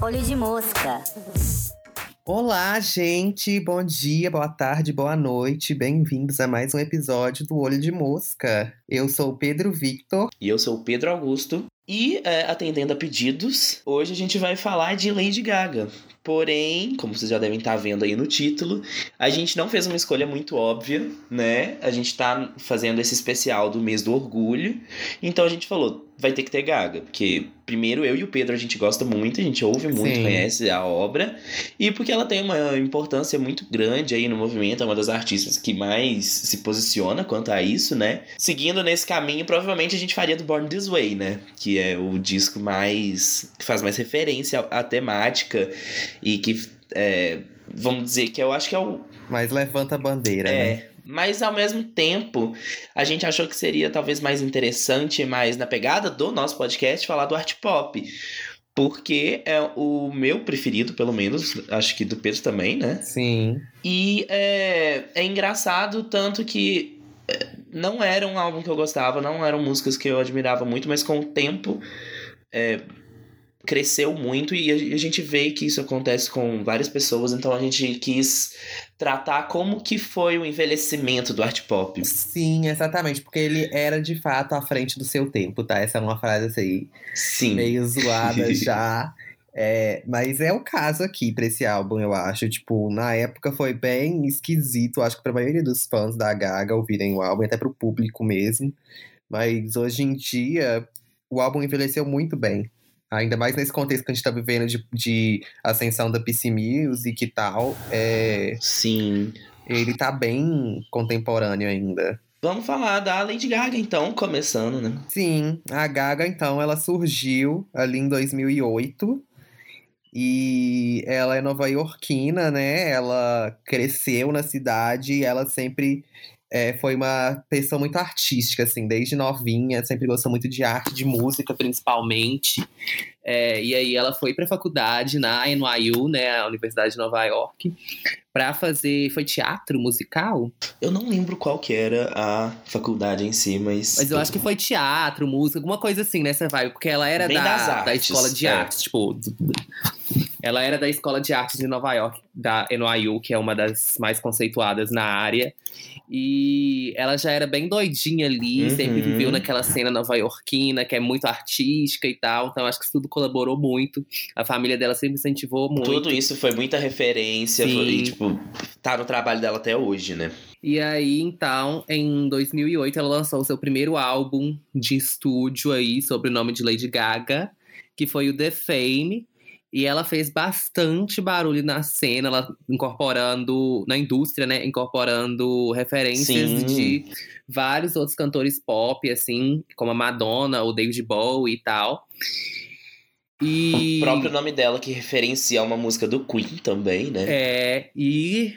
Olho de mosca. Olá, gente! Bom dia, boa tarde, boa noite. Bem-vindos a mais um episódio do Olho de Mosca. Eu sou o Pedro Victor. E eu sou o Pedro Augusto. E, é, atendendo a pedidos, hoje a gente vai falar de Lady Gaga. Porém, como vocês já devem estar vendo aí no título, a gente não fez uma escolha muito óbvia, né? A gente tá fazendo esse especial do mês do orgulho. Então a gente falou, vai ter que ter Gaga. Porque, primeiro, eu e o Pedro a gente gosta muito, a gente ouve muito, Sim. conhece a obra. E porque ela tem uma importância muito grande aí no movimento, é uma das artistas que mais se posiciona quanto a isso, né? Seguindo nesse caminho, provavelmente a gente faria do Born This Way, né? Que é o disco mais. que faz mais referência à temática e que. é, vamos dizer que eu acho que é o, Mas levanta a bandeira, né? Mas ao mesmo tempo, a gente achou que seria talvez mais interessante, mais na pegada do nosso podcast, falar do art pop. Porque é o meu preferido, pelo menos, acho que do Pedro também, né? Sim. E é, é engraçado tanto que é, não era um álbum que eu gostava, não eram músicas que eu admirava muito, mas com o tempo é, cresceu muito e a, gente vê que isso acontece com várias pessoas, então a gente quis tratar como que foi o envelhecimento do art pop. Sim, exatamente. Porque ele era de fato à frente do seu tempo, tá? Essa é uma frase assim, Sim. meio zoada já. É, mas é o caso aqui pra esse álbum, eu acho. Tipo, na época foi bem esquisito, acho que pra maioria dos fãs da Gaga ouvirem o álbum, até pro público mesmo. Mas hoje em dia, o álbum envelheceu muito bem. Ainda mais nesse contexto que a gente tá vivendo de, de ascensão da PC Music e tal. É, Sim. ele tá bem contemporâneo ainda. Vamos falar da Lady Gaga, então, começando, né? Sim, a Gaga, então, ela surgiu ali em 2008. E ela é nova-iorquina, né? Ela cresceu na cidade e ela sempre é, foi uma pessoa muito artística, assim, desde novinha. Sempre gostou muito de arte, de música, principalmente. É, e aí ela foi pra faculdade na NYU, né? A Universidade de Nova York, pra fazer. Foi teatro musical? Eu não lembro qual que era a faculdade em si, mas. Mas eu acho que foi teatro, música, alguma coisa assim nessa vibe, porque ela era Bem da, da escola de é. artes, tipo. Ela era da escola de artes de Nova York, da NYU, que é uma das mais conceituadas na área. E ela já era bem doidinha ali, Uhum. sempre viveu naquela cena nova-iorquina, que é muito artística e tal. Então acho que isso tudo colaborou muito. A família dela sempre incentivou muito. Tudo isso foi muita referência, Sim. e, tipo, tá no trabalho dela até hoje, né? E aí, então, em 2008, ela lançou o seu primeiro álbum de estúdio aí, sob o nome de Lady Gaga, que foi o The Fame. E ela fez bastante barulho na cena, ela incorporando, na indústria, né? Incorporando referências Sim. de vários outros cantores pop, assim, como a Madonna, o David Bowie e tal. E... O próprio nome dela que referencia uma música do Queen também, né? É, e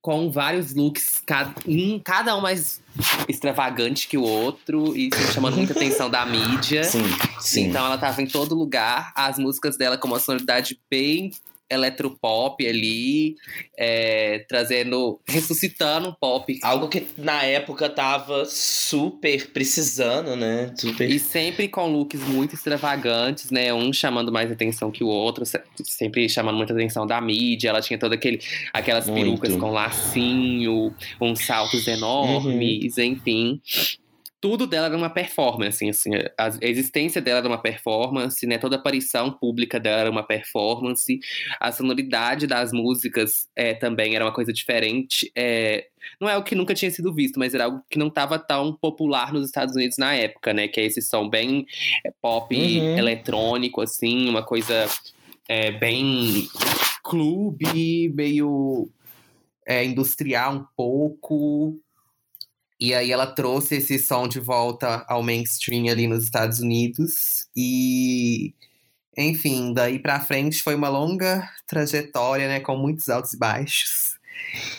com vários looks, cada, um, cada um mais extravagante que o outro, e chamando muita atenção da mídia. Sim, sim. Então ela tava em todo lugar, as músicas dela com uma sonoridade bem eletropop ali, é, trazendo, ressuscitando o pop. Algo que na época tava super precisando, né? Super. E sempre com looks muito extravagantes, né? Um chamando mais atenção que o outro, se- sempre chamando muita atenção da mídia. Ela tinha toda aquele, aquelas Muito. perucas com lacinho, uns saltos enormes, enfim. Tudo dela era uma performance, assim, a a existência dela era uma performance, né? Toda a aparição pública dela era uma performance. A sonoridade das músicas é, também era uma coisa diferente. É, não é o que nunca tinha sido visto, mas era algo que não estava tão popular nos Estados Unidos na época, né? Que é esse som bem é, pop Uhum. eletrônico, assim, uma coisa é, bem clube, meio é, industrial um pouco. E aí ela trouxe esse som de volta ao mainstream ali nos Estados Unidos. E, enfim, daí pra frente foi uma longa trajetória, né? Com muitos altos e baixos.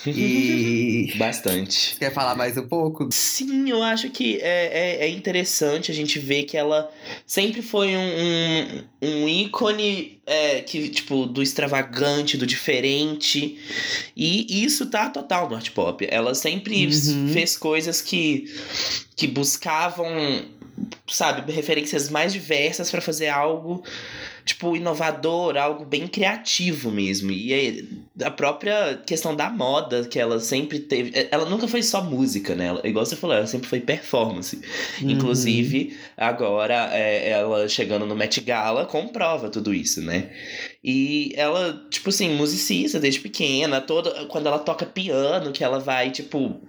E. Bastante. Quer falar mais um pouco? Sim, eu acho que é, é, é interessante a gente ver que ela sempre foi um, um, um ícone é, que, tipo, do extravagante, do diferente. E isso tá total no art pop. Ela sempre Uhum. fez coisas que, que buscavam, sabe, referências mais diversas pra fazer algo, tipo, inovador, algo bem criativo mesmo. E a própria questão da moda que ela sempre teve. Ela nunca foi só música, né? Ela, igual você falou, ela sempre foi performance. Uhum. Inclusive, agora é, ela chegando no Met Gala comprova tudo isso, né? E ela, tipo assim, musicista desde pequena, toda quando ela toca piano, que ela vai, tipo,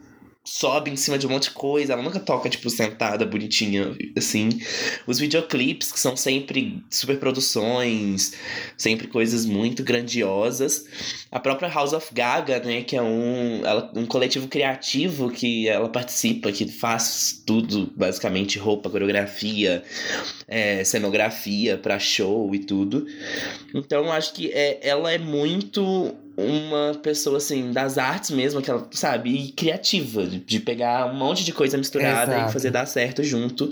sobe em cima de um monte de coisa, ela nunca toca, tipo, sentada, bonitinha, assim. Os videoclipes, que são sempre superproduções, sempre coisas muito grandiosas. A própria House of Gaga, né, que é um, ela, um coletivo criativo que ela participa, que faz tudo, basicamente, roupa, coreografia, é, cenografia para show e tudo. Então, acho que é, ela é muito uma pessoa, assim, das artes mesmo, que ela, sabe, e criativa, de, pegar um monte de coisa misturada Exato. e fazer dar certo junto,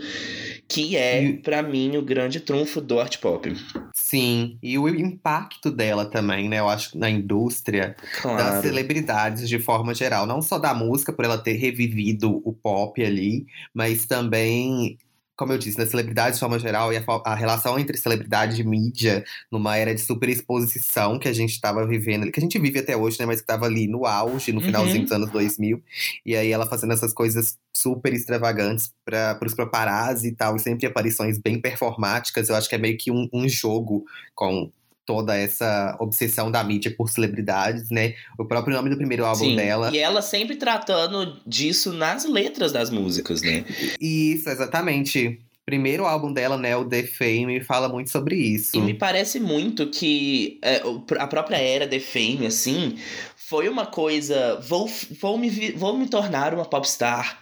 que é, E- pra mim, o grande trunfo do art pop. Sim, e o impacto dela também, né? Eu acho, na indústria das Claro. celebridades de forma geral. Não só da música, por ela ter revivido o pop ali, mas também, como eu disse, das celebridades de forma geral e a, a relação entre celebridade e mídia numa era de superexposição que a gente estava vivendo, que a gente vive até hoje, né? Mas que estava ali no auge, no Uhum. finalzinho dos anos 2000. E aí ela fazendo essas coisas super extravagantes para os paparazzi e tal, e sempre aparições bem performáticas. Eu acho que é meio que um, um jogo com toda essa obsessão da mídia por celebridades, né? O próprio nome do primeiro álbum Sim, dela. e ela sempre tratando disso nas letras das músicas, né? Isso, exatamente. Primeiro álbum dela, né, o The Fame, fala muito sobre isso. E me parece muito que é, a própria era The Fame, assim, foi uma coisa. Vou, vou, me, vou me tornar uma popstar.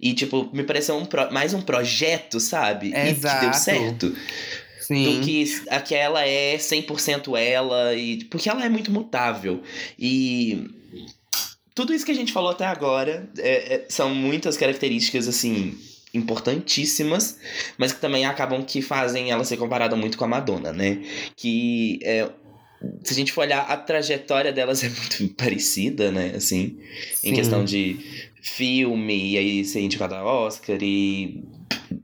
E, tipo, me pareceu um pro- mais um projeto, sabe? E que deu Exato. certo. Sim. Do que aquela é 100% ela. E, porque ela é muito mutável. E. Tudo isso que a gente falou até agora é- é- são muitas características, assim, importantíssimas, mas que também acabam que fazem ela ser comparada muito com a Madonna, né? Que é, se a gente for olhar, a trajetória delas é muito parecida, né? Assim, em Sim. questão de filme, e aí ser indicada a Oscar, e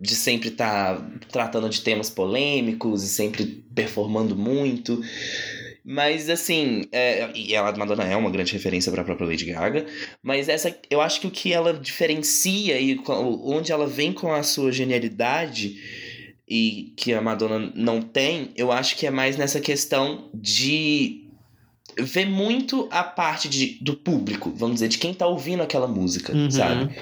de sempre estar tratando de temas polêmicos e sempre performando muito. Mas assim, é, e ela, a Madonna é uma grande referência para a própria Lady Gaga, mas essa, eu acho que o que ela diferencia e onde ela vem com a sua genialidade e que a Madonna não tem, eu acho que é mais nessa questão de ver muito a parte de, do público, vamos dizer, de quem tá ouvindo aquela música, Uhum. sabe?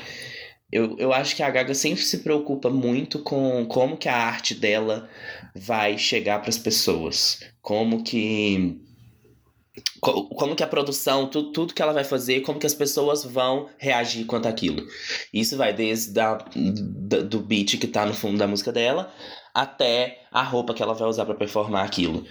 Eu, eu acho que a Gaga sempre se preocupa muito com como que a arte dela vai chegar para as pessoas. Como que. co- Como que a produção, tudo, tudo que ela vai fazer, como que as pessoas vão reagir quanto àquilo. Isso vai desde a, da- do beat que tá no fundo da música dela até a roupa que ela vai usar para performar aquilo.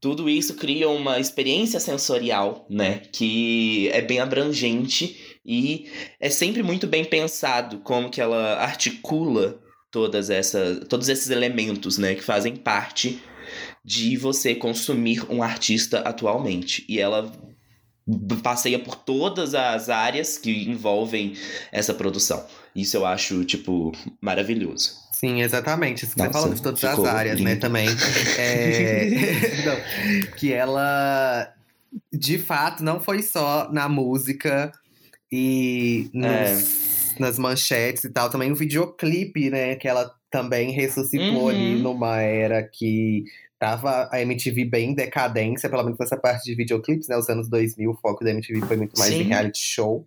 Tudo isso cria uma experiência sensorial, né? Que é bem abrangente e é sempre muito bem pensado como que ela articula todas essa, todos esses elementos, né, que fazem parte de você consumir um artista atualmente. E ela passeia por todas as áreas que envolvem essa produção. Isso eu acho, tipo, maravilhoso. Sim, exatamente. Isso que você Nossa, falou de todas as áreas, né, lindo. também. É... não, que ela, de fato, não foi só na música e nos- nas manchetes e tal, também o videoclipe, né, que ela também ressuscitou Uhum. ali numa era que tava a MTV bem em decadência, pelo menos nessa parte de videoclipes, né, os anos 2000, o foco da MTV foi muito mais Sim. em reality show.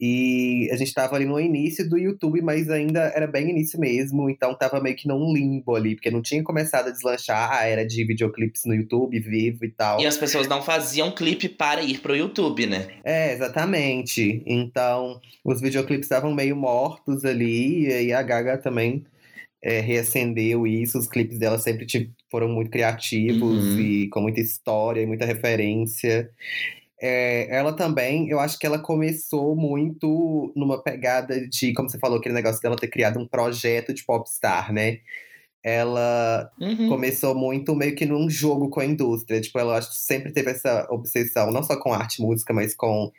E a gente tava ali no início do YouTube, mas ainda era bem início mesmo, então tava meio que num limbo ali, porque não tinha começado a deslanchar a era de videoclipes no YouTube, vivo e tal. E as pessoas não faziam clipe para ir pro YouTube, né? É, exatamente. Então, os videoclipes estavam meio mortos ali, e aí a Gaga também é, reacendeu isso. Os clipes dela sempre tipo, foram muito criativos Uhum. e com muita história e muita referência. é, ela também, eu acho que ela começou muito numa pegada de, como você falou, aquele negócio dela ter criado um projeto de popstar, né? Ela Uhum. começou muito meio que num jogo com a indústria. Tipo, ela acho sempre teve essa obsessão, não só com arte e música, mas com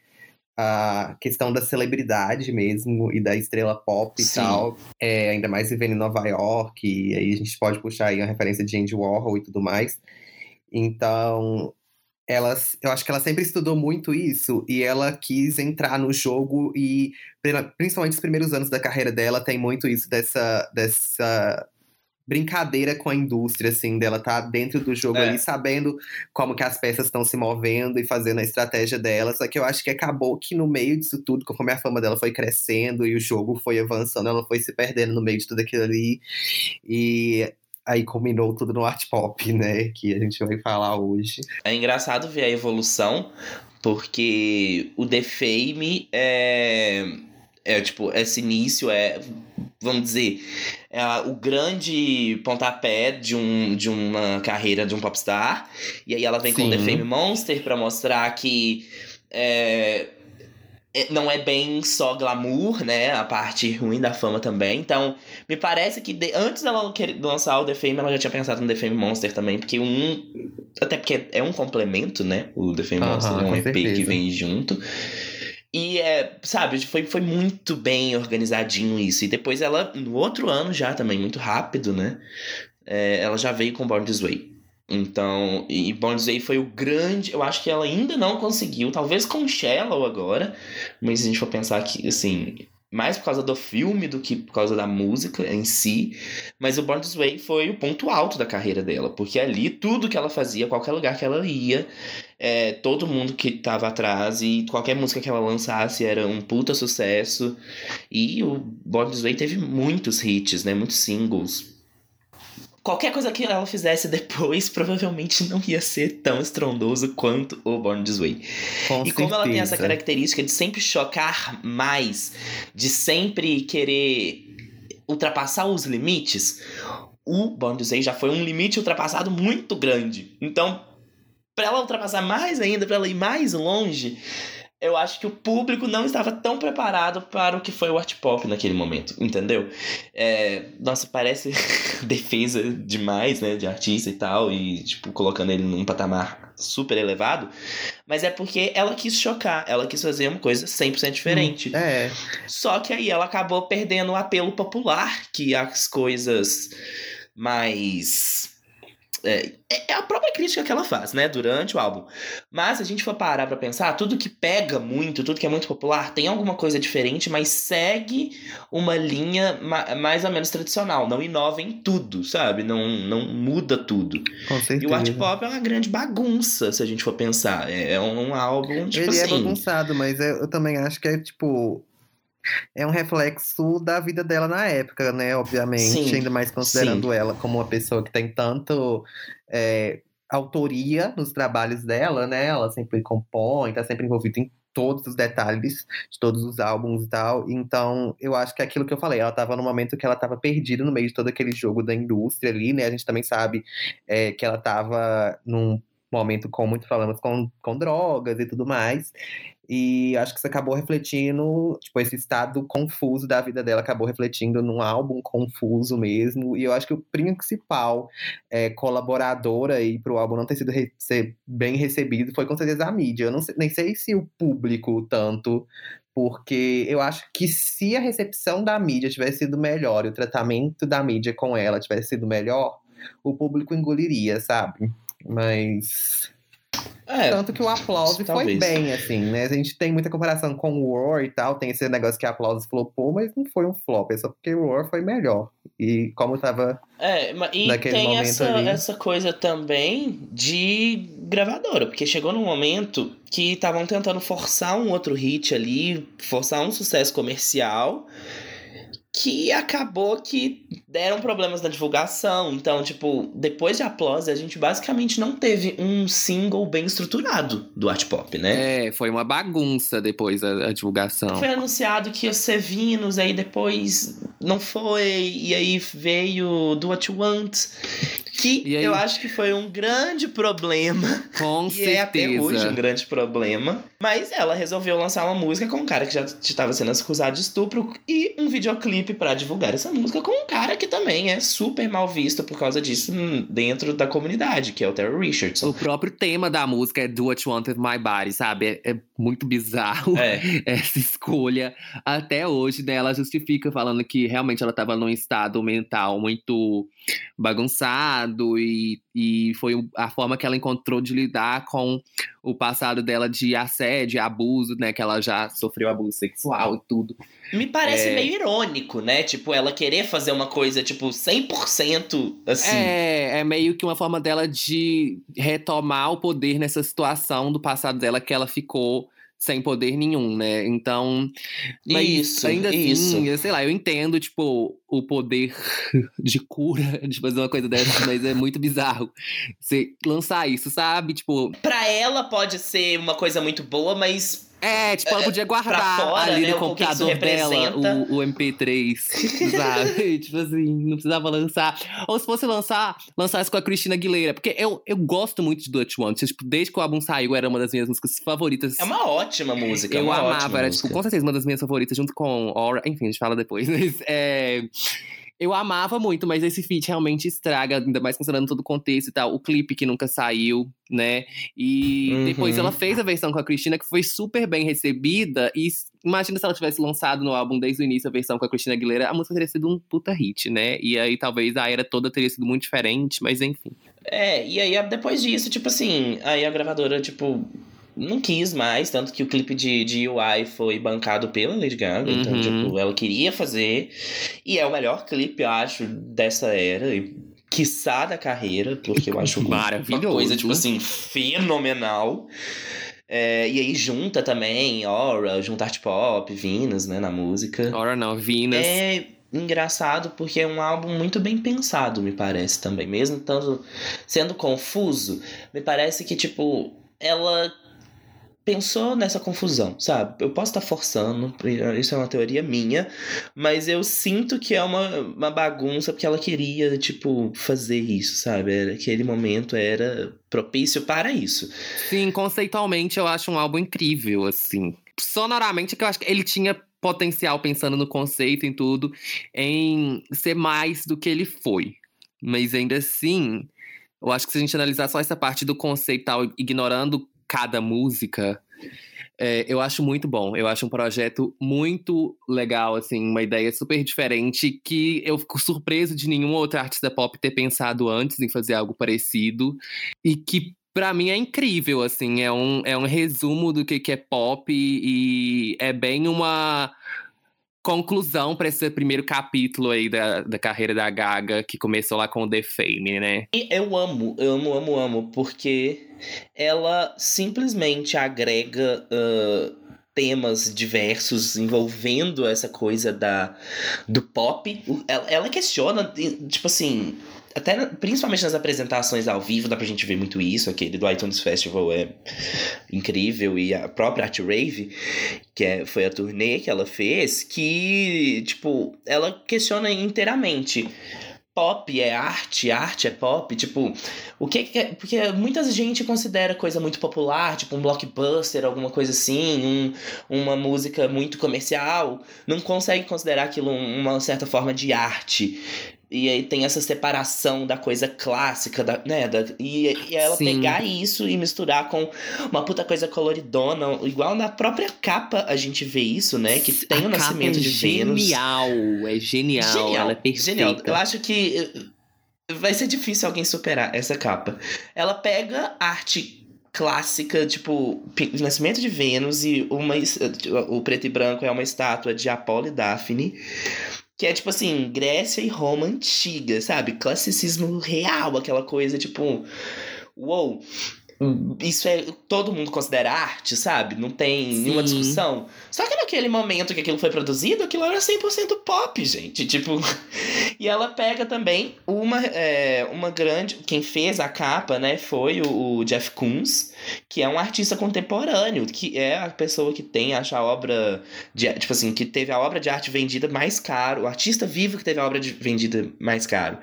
a questão da celebridade mesmo e da estrela pop e Sim. tal. É, ainda mais vivendo em Nova York, e aí a gente pode puxar aí uma referência de Andy Warhol e tudo mais. Então, ela, eu acho que ela sempre estudou muito isso e ela quis entrar no jogo e pri- principalmente os primeiros anos da carreira dela tem muito isso dessa dessa brincadeira com a indústria assim dela tá dentro do jogo É. ali sabendo como que as peças estão se movendo e fazendo a estratégia dela só que eu acho que acabou que no meio disso tudo conforme a fama dela foi crescendo e o jogo foi avançando ela foi se perdendo no meio de tudo aquilo ali e aí culminou tudo no art pop né que a gente vai falar hoje É engraçado ver a evolução, porque o The Fame é. É tipo, esse início é. Vamos dizer. É o grande pontapé de, um, de uma carreira de um popstar. E aí ela vem com o The Sim. Fame Monster pra mostrar que. é, é- não é bem só glamour, né? A parte ruim da fama também. Então, me parece que de- antes dela lançar o The Fame, ela já tinha pensado no The Fame Monster também, porque um. Até porque é um complemento, né? O The Fame Monster é um com EP que certeza. vem junto. E é, sabe, foi, foi muito bem organizadinho isso. E depois ela, no outro ano já também, muito rápido, né? é, ela já veio com Born This Way. Então, e Born This Way foi o grande. Eu acho que ela ainda não conseguiu, talvez com Shallow agora, mas se a gente for pensar que, assim, mais por causa do filme do que por causa da música em si. Mas o Born This Way foi o ponto alto da carreira dela, porque ali tudo que ela fazia, qualquer lugar que ela ia, é, todo mundo que tava atrás e qualquer música que ela lançasse era um puta sucesso. E o Born This Way teve muitos hits, né? Muitos singles. Qualquer coisa que ela fizesse depois provavelmente não ia ser tão estrondoso quanto o Born This Way. Com E como ela tem essa certeza. característica de sempre chocar mais, de sempre querer ultrapassar os limites, o Born This Way já foi um limite ultrapassado muito grande. Então, pra ela ultrapassar mais ainda, pra ela ir mais longe, eu acho que o público não estava tão preparado para o que foi o art pop naquele momento, entendeu? É, nossa, parece defesa demais, né, de artista e tal, e, tipo, colocando ele num patamar super elevado, mas é porque ela quis chocar, ela quis fazer uma coisa 100% diferente. É, Só que aí ela acabou perdendo o apelo popular, que as coisas mais. É, é a própria crítica que ela faz, né, durante o álbum. Mas se a gente for parar pra pensar, tudo que pega muito, tudo que é muito popular, tem alguma coisa diferente, mas segue uma linha ma- mais ou menos tradicional. Não inova em tudo, sabe? Não, não muda tudo. com E certeza. o art pop é uma grande bagunça, se a gente for pensar. É é um álbum, tipo Ele é assim. bagunçado, mas eu também acho que é tipo. É um reflexo da vida dela na época, né? Obviamente. Sim, Ainda mais considerando ela como uma pessoa que tem tanto é, autoria nos trabalhos dela, né? Ela sempre compõe, tá sempre envolvida em todos os detalhes de todos os álbuns e tal. Então, eu acho que é aquilo que eu falei, ela tava num momento que ela tava perdida no meio de todo aquele jogo da indústria ali, né? A gente também sabe é, que ela tava num momento com muitos problemas com, com drogas e tudo mais. E acho que isso acabou refletindo, tipo, esse estado confuso da vida dela acabou refletindo num álbum confuso mesmo. E eu acho que o principal é, colaborador aí pro álbum não ter sido ser bem recebido foi com certeza a mídia. Eu não sei- nem sei se o público tanto, porque eu acho que se a recepção da mídia tivesse sido melhor e o tratamento da mídia com ela tivesse sido melhor, o público engoliria, sabe? Mas. É, Tanto que o aplauso foi talvez. bem, assim, né? A gente tem muita comparação com o War e tal, tem esse negócio que o aplauso flopou, mas não foi um flop, é só porque o War foi melhor. E como tava. É, e naquele tem momento essa, ali. essa coisa também de gravadora, porque chegou num momento que estavam tentando forçar um outro hit ali, forçar um sucesso comercial, que acabou que deram problemas na divulgação. Então, tipo, depois de Applause, a gente basicamente não teve um single bem estruturado do art pop, né? É, foi uma bagunça depois a, a divulgação. Foi anunciado que ia ser Venus, aí depois não foi, e aí veio Do What You Want, Que eu acho que foi um grande problema. Com e certeza. é até hoje um grande problema. Mas ela resolveu lançar uma música com um cara que já estava sendo acusado de estupro e um videoclipe para divulgar essa música com um cara que também é super mal visto por causa disso dentro da comunidade, que é o Terry Richardson. O próprio tema da música é Do What You Want With My Body, sabe? É, é muito bizarro é. essa escolha. Até hoje, né, ela justifica falando que realmente ela estava num estado mental muito bagunçado e, e foi a forma que ela encontrou de lidar com o passado dela de assédio, abuso, né? Que ela já sofreu abuso sexual e tudo. Me parece é... meio irônico, né? Tipo, ela querer fazer uma coisa, tipo, 100% assim. É, é meio que uma forma dela de retomar o poder nessa situação do passado dela que ela ficou sem poder nenhum, né? Então. Mas isso, ainda assim, isso. eu sei lá, eu entendo, tipo, o poder de cura de fazer uma coisa dessa, mas é muito bizarro você lançar isso, sabe? Tipo. Pra ela pode ser uma coisa muito boa, mas é, tipo, ela podia guardar fora, ali né, no computador dela o, o, MP3, sabe? tipo assim, não precisava lançar. Ou se fosse lançar, lançasse com a Cristina Aguilera. Porque eu, eu gosto muito de Dutch One. Tipo, desde que o álbum saiu, era uma das minhas músicas favoritas. É uma ótima música. Eu é uma amava, era, música. tipo, com certeza uma das minhas favoritas, junto com Aura. Enfim, a gente fala depois. Mas, é eu amava muito, mas esse feat realmente estraga, ainda mais considerando todo o contexto e tal. O clipe que nunca saiu, né? E uhum. depois ela fez a versão com a Cristina, que foi super bem recebida. E imagina se ela tivesse lançado no álbum desde o início a versão com a Cristina Aguilera, a música teria sido um puta hit, né? E aí talvez a era toda teria sido muito diferente, mas enfim. É, e aí depois disso, tipo assim, aí a gravadora, tipo não quis mais, tanto que o clipe de, de UI foi bancado pela Lady Gaga, uhum. então, tipo, ela queria fazer. E é o melhor clipe, eu acho, dessa era. E quiçá da carreira, porque eu acho Maravilhoso. uma coisa, tipo assim, fenomenal. É, e aí junta também Aura, junta Art Pop, Venus, né, na música. Aura não, Venus. É engraçado porque é um álbum muito bem pensado, me parece também. Mesmo tanto sendo confuso, me parece que, tipo, ela pensou nessa confusão, sabe? Eu posso estar forçando, isso é uma teoria minha, mas eu sinto que é uma, uma bagunça porque ela queria, tipo, fazer isso, sabe? Aquele momento era propício para isso. Sim, conceitualmente eu acho um álbum incrível, assim. Sonoramente, que eu acho que ele tinha potencial, pensando no conceito em tudo, em ser mais do que ele foi. Mas ainda assim, eu acho que se a gente analisar só essa parte do conceito, ignorando cada música. É, eu acho muito bom. Eu acho um projeto muito legal, assim, uma ideia super diferente que eu fico surpreso de nenhum outro artista pop ter pensado antes em fazer algo parecido e que para mim é incrível, assim, é um, é um resumo do que, que é pop e, e é bem uma conclusão para esse primeiro capítulo aí da, da carreira da Gaga, que começou lá com o The Fame, né? Eu amo, amo, amo, amo, porque ela simplesmente agrega. Uh temas diversos envolvendo essa coisa da do pop. Ela, ela questiona, tipo assim, até principalmente nas apresentações ao vivo dá pra gente ver muito isso. Aquele do iTunes Festival é incrível e a própria Art Rave, que é, foi a turnê que ela fez, que, tipo, ela questiona inteiramente pop é arte, arte é pop, tipo, o que é. Porque muita gente considera coisa muito popular, tipo um blockbuster, alguma coisa assim, um, uma música muito comercial, não consegue considerar aquilo uma certa forma de arte. E aí tem essa separação da coisa clássica, da, né? Da, e, e ela Sim. pegar isso e misturar com uma puta coisa coloridona, igual na própria capa a gente vê isso, né? Que tem a o nascimento é de Vênus. Genial, é genial, Genial, ela é perfeita. Genial. Eu acho que eh, vai ser difícil alguém superar essa capa. Ela pega arte clássica, tipo, Nascimento de Vênus e uma o preto e branco é uma estátua de Apolo e Daphne. Que é tipo assim, Grécia e Roma antiga, sabe? Classicismo real, aquela coisa tipo. Uou! Isso é. Todo mundo considera arte, sabe? Não tem Sim. nenhuma discussão. Só que naquele momento que aquilo foi produzido, aquilo era 100% pop, gente. Tipo. e ela pega também uma, é, uma grande. Quem fez a capa, né, foi o, o Jeff Koons, que é um artista contemporâneo, que é a pessoa que tem, acho, a obra. De, tipo assim, que teve a obra de arte vendida mais caro. O artista vivo que teve a obra de, vendida mais caro.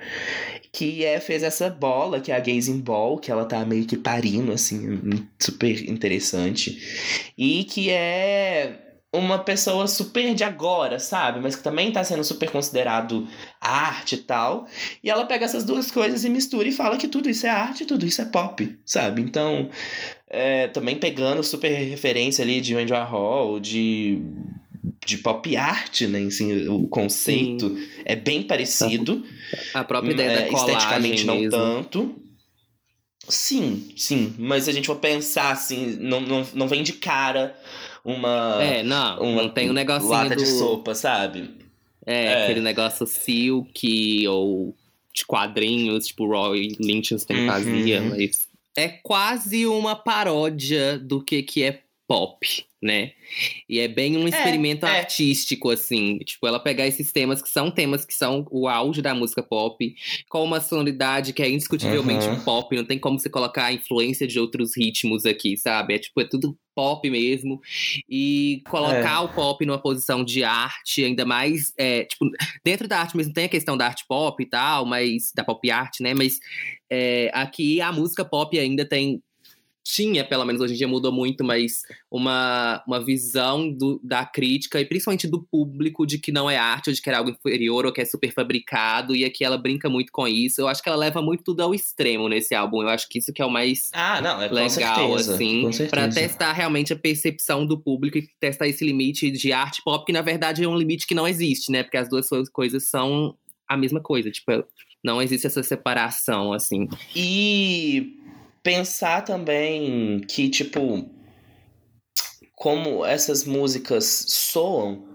Que é, fez essa bola, que é a Gazing Ball, que ela tá meio que parindo, assim, super interessante. E que é uma pessoa super de agora, sabe? Mas que também tá sendo super considerado arte e tal. E ela pega essas duas coisas e mistura e fala que tudo isso é arte, tudo isso é pop, sabe? Então, é, também pegando super referência ali de Andy Warhol, de de pop art, né? Assim, o conceito Sim. é bem parecido. A própria ideia é, da colagem Esteticamente não mesmo. tanto. Sim, sim. Mas se a gente for pensar assim, não, não, não vem de cara uma. É, não. Uma, não tem um negocinho. Lata do... de sopa, sabe? É, é, aquele negócio silk ou de quadrinhos, tipo Roy Lichtenstein uhum. fazia, mas é quase uma paródia do que, que é pop né? E é bem um é, experimento é, artístico, é. assim. Tipo, ela pegar esses temas que são temas que são o auge da música pop, com uma sonoridade que é indiscutivelmente uhum. pop, não tem como você colocar a influência de outros ritmos aqui, sabe? É tipo, é tudo pop mesmo. E colocar é. o pop numa posição de arte, ainda mais. É, tipo, dentro da arte mesmo tem a questão da arte pop e tal, mas. da pop art, né? Mas é, aqui a música pop ainda tem tinha, pelo menos hoje em dia mudou muito, mas uma, uma visão do, da crítica e principalmente do público de que não é arte, ou de que é algo inferior, ou que é super fabricado, e aqui ela brinca muito com isso. Eu acho que ela leva muito tudo ao extremo nesse álbum. Eu acho que isso que é o mais ah, não, é, legal, certeza, assim, para testar realmente a percepção do público e testar esse limite de arte pop, que na verdade é um limite que não existe, né? Porque as duas coisas são a mesma coisa, tipo, não existe essa separação, assim. E pensar também que, tipo, como essas músicas soam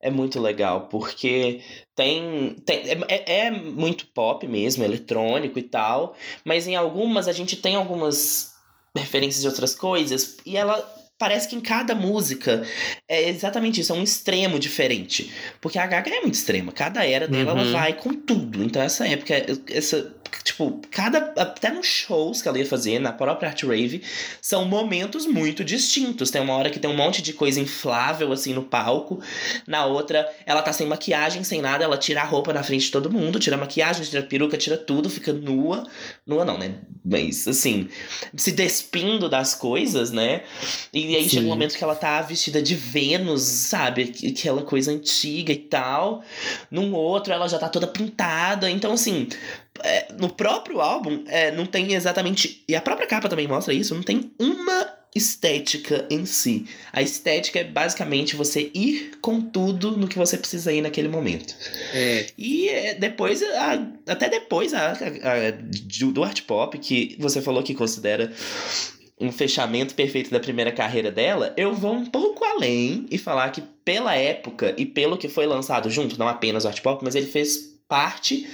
é muito legal, porque tem. tem é, é muito pop mesmo, eletrônico e tal, mas em algumas a gente tem algumas referências de outras coisas e ela. Parece que em cada música é exatamente isso, é um extremo diferente. Porque a Gaga é muito extrema. Cada era dela, uhum. ela vai com tudo. Então, essa época, essa tipo, cada. Até nos shows que ela ia fazer, na própria Art Rave, são momentos muito distintos. Tem uma hora que tem um monte de coisa inflável, assim, no palco. Na outra, ela tá sem maquiagem, sem nada, ela tira a roupa na frente de todo mundo, tira a maquiagem, tira a peruca, tira tudo, fica nua. Nua não, né? Mas, assim, se despindo das coisas, né? E aí Sim. chega um momento que ela tá vestida de Vênus, sabe? Aquela coisa antiga e tal. Num outro, ela já tá toda pintada. Então, assim, é, no próprio álbum, é, não tem exatamente. E a própria capa também mostra isso, não tem uma estética em si. A estética é basicamente você ir com tudo no que você precisa ir naquele momento. É. E é, depois, a, até depois a, a, a, do art pop, que você falou que considera um fechamento perfeito da primeira carreira dela, eu vou um pouco além e falar que pela época e pelo que foi lançado junto, não apenas o art pop, mas ele fez parte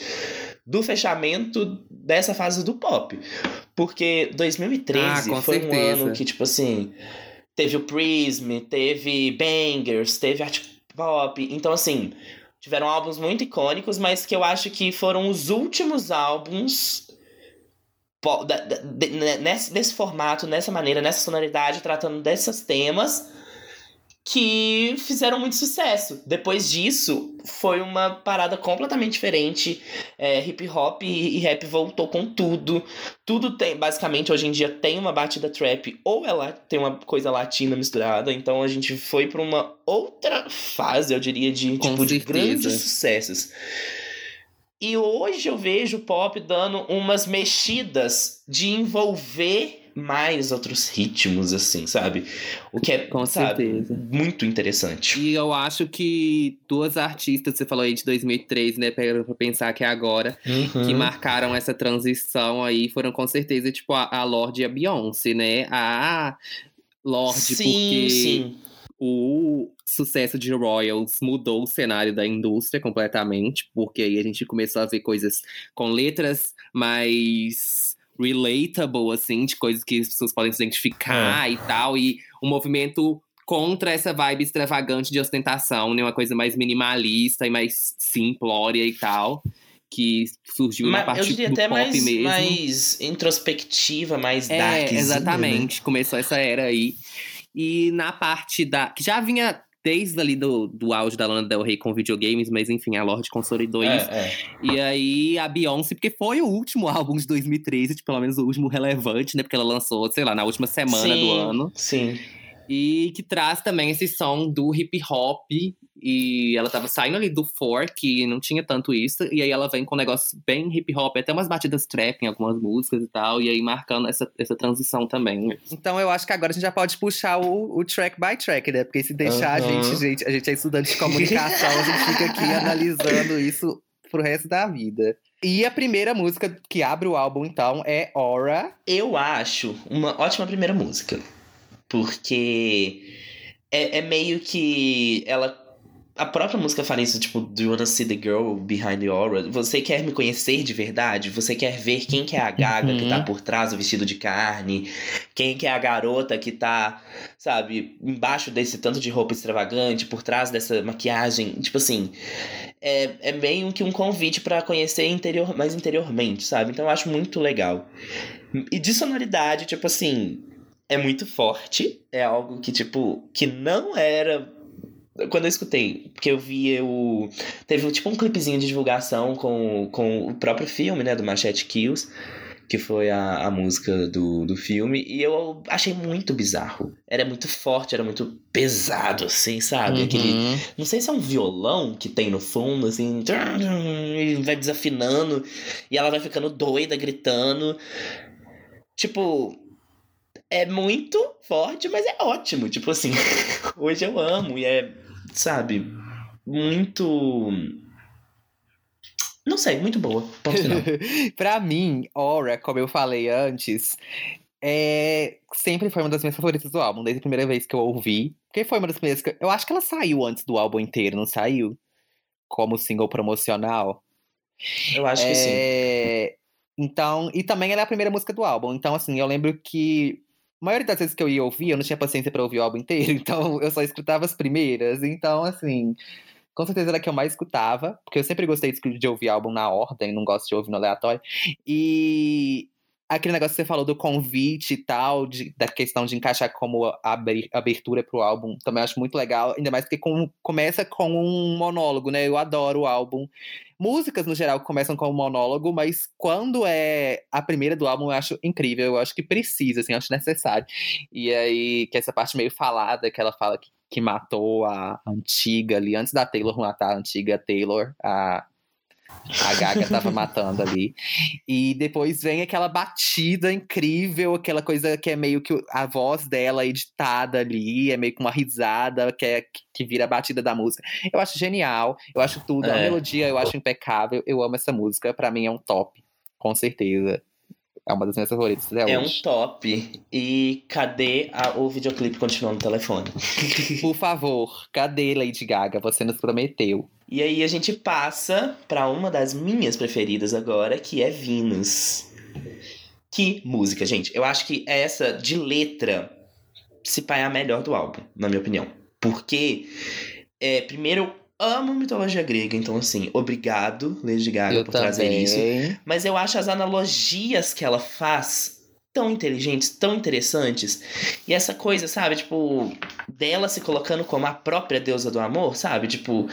do fechamento dessa fase do pop. Porque 2013 ah, foi certeza. um ano que, tipo assim, teve o Prism, teve Bangers, teve Art Pop. Então, assim, tiveram álbuns muito icônicos, mas que eu acho que foram os últimos álbuns nesse, nesse formato, nessa maneira, nessa sonoridade, tratando desses temas que fizeram muito sucesso. Depois disso, foi uma parada completamente diferente. É, hip hop e, e, rap voltou com tudo. Tudo tem, basicamente, hoje em dia tem uma batida trap ou ela tem uma coisa latina misturada. Então a gente foi para uma outra fase, eu diria, de, tipo, de grandes sucessos. E hoje eu vejo o pop dando umas mexidas de envolver mais outros ritmos, assim, sabe? O que é, Com sabe, certeza. muito interessante. E eu acho que duas artistas, você falou aí de 2003, né? Pra pensar que é agora, uhum. que marcaram essa transição aí, foram com certeza, tipo, a, a Lorde e a Beyoncé, né? A Lorde, sim, porque. Sim. O sucesso de Royals mudou o cenário da indústria completamente, porque aí a gente começou a ver coisas com letras mais relatable, assim, de coisas que as pessoas podem se identificar é. e tal. E um movimento contra essa vibe extravagante de ostentação, né? Uma coisa mais minimalista e mais simplória e tal. Que surgiu Mas, na parte eu diria do até pop mais, mesmo. mais introspectiva, mais é, Exatamente, né? começou essa era aí. E na parte da. que já vinha desde ali do, do auge da Lana Del Rey com videogames, mas enfim, a Lorde consolidou isso. É, é. E aí a Beyoncé, porque foi o último álbum de 2013, tipo, pelo menos o último relevante, né? Porque ela lançou, sei lá, na última semana Sim, do ano. Sim. E que traz também esse som do hip hop. E ela tava saindo ali do folk, que não tinha tanto isso. E aí ela vem com um negócio bem hip hop, até umas batidas trap em algumas músicas e tal. E aí marcando essa, essa transição também. Então eu acho que agora a gente já pode puxar o, o track by track, né? Porque se deixar Aham. a gente, gente, a gente é estudante de comunicação, a gente fica aqui analisando isso pro resto da vida. E a primeira música que abre o álbum, então, é Aura. Eu acho uma ótima primeira música. Porque é, é meio que ela. A própria música fala isso, tipo, Do you wanna see the girl behind the aura? Você quer me conhecer de verdade? Você quer ver quem que é a gaga Uhum. que tá por trás do vestido de carne? Quem que é a garota que tá, sabe, embaixo desse tanto de roupa extravagante, por trás dessa maquiagem? Tipo assim, é, é meio que um convite pra conhecer interior, mais interiormente, sabe? Então eu acho muito legal. E de sonoridade, tipo assim, é muito forte. É algo que, tipo, que não era. Quando eu escutei, porque eu vi o. Teve tipo um clipezinho de divulgação com, com o próprio filme, né? Do Machete Kills, que foi a, a música do, do filme, e eu achei muito bizarro. Era muito forte, era muito pesado, assim, sabe? Aquele. Uhum. Não sei se é um violão que tem no fundo, assim, e vai desafinando, e ela vai ficando doida, gritando. Tipo, é muito forte, mas é ótimo. Tipo assim, hoje eu amo e é, sabe, muito. Não sei, muito boa. Ponto final. pra mim, Aura, como eu falei antes, é... sempre foi uma das minhas favoritas do álbum, desde a primeira vez que eu ouvi. Porque foi uma das primeiras que. Eu acho que ela saiu antes do álbum inteiro, não saiu? Como single promocional. Eu acho que sim. É, Então, e também ela é a primeira música do álbum. Então, assim, eu lembro que maioria das vezes que eu ia ouvir, eu não tinha paciência pra ouvir o álbum inteiro, então eu só escutava as primeiras. Então, assim, com certeza era a que eu mais escutava, porque eu sempre gostei de ouvir álbum na ordem, não gosto de ouvir no aleatório. E aquele negócio que você falou do convite e tal, de- da questão de encaixar como abertura pro álbum, também acho muito legal, ainda mais porque com- começa com um monólogo, né? Eu adoro o álbum. Músicas, no geral, começam com um monólogo, mas quando é a primeira do álbum, eu acho incrível, eu acho que precisa, assim, eu acho necessário. E aí, que essa parte meio falada, que ela fala que, que matou a antiga ali, antes da Taylor matar a antiga Taylor, a, a Gaga tava matando ali. E depois vem aquela batida incrível, aquela coisa que é meio que a voz dela editada ali, é meio que uma risada que, é, que vira a batida da música. Eu acho genial, eu acho tudo. A É. melodia eu acho impecável, eu amo essa música, pra mim é um top, com certeza. É uma das minhas favoritas até É um top. E cadê a- o videoclipe continuando no telefone? Por favor, cadê Lady Gaga? Você nos prometeu. E aí a gente passa pra uma das minhas preferidas agora, que é Venus. Que música, gente. Eu acho que essa de letra se pá é a melhor do álbum, na minha opinião. Porque, é, primeiro, eu amo mitologia grega, então assim, obrigado, Lady Gaga, eu por também. trazer isso. Mas eu acho as analogias que ela faz tão inteligentes, tão interessantes. E essa coisa, sabe, tipo, dela se colocando como a própria deusa do amor, sabe? Tipo,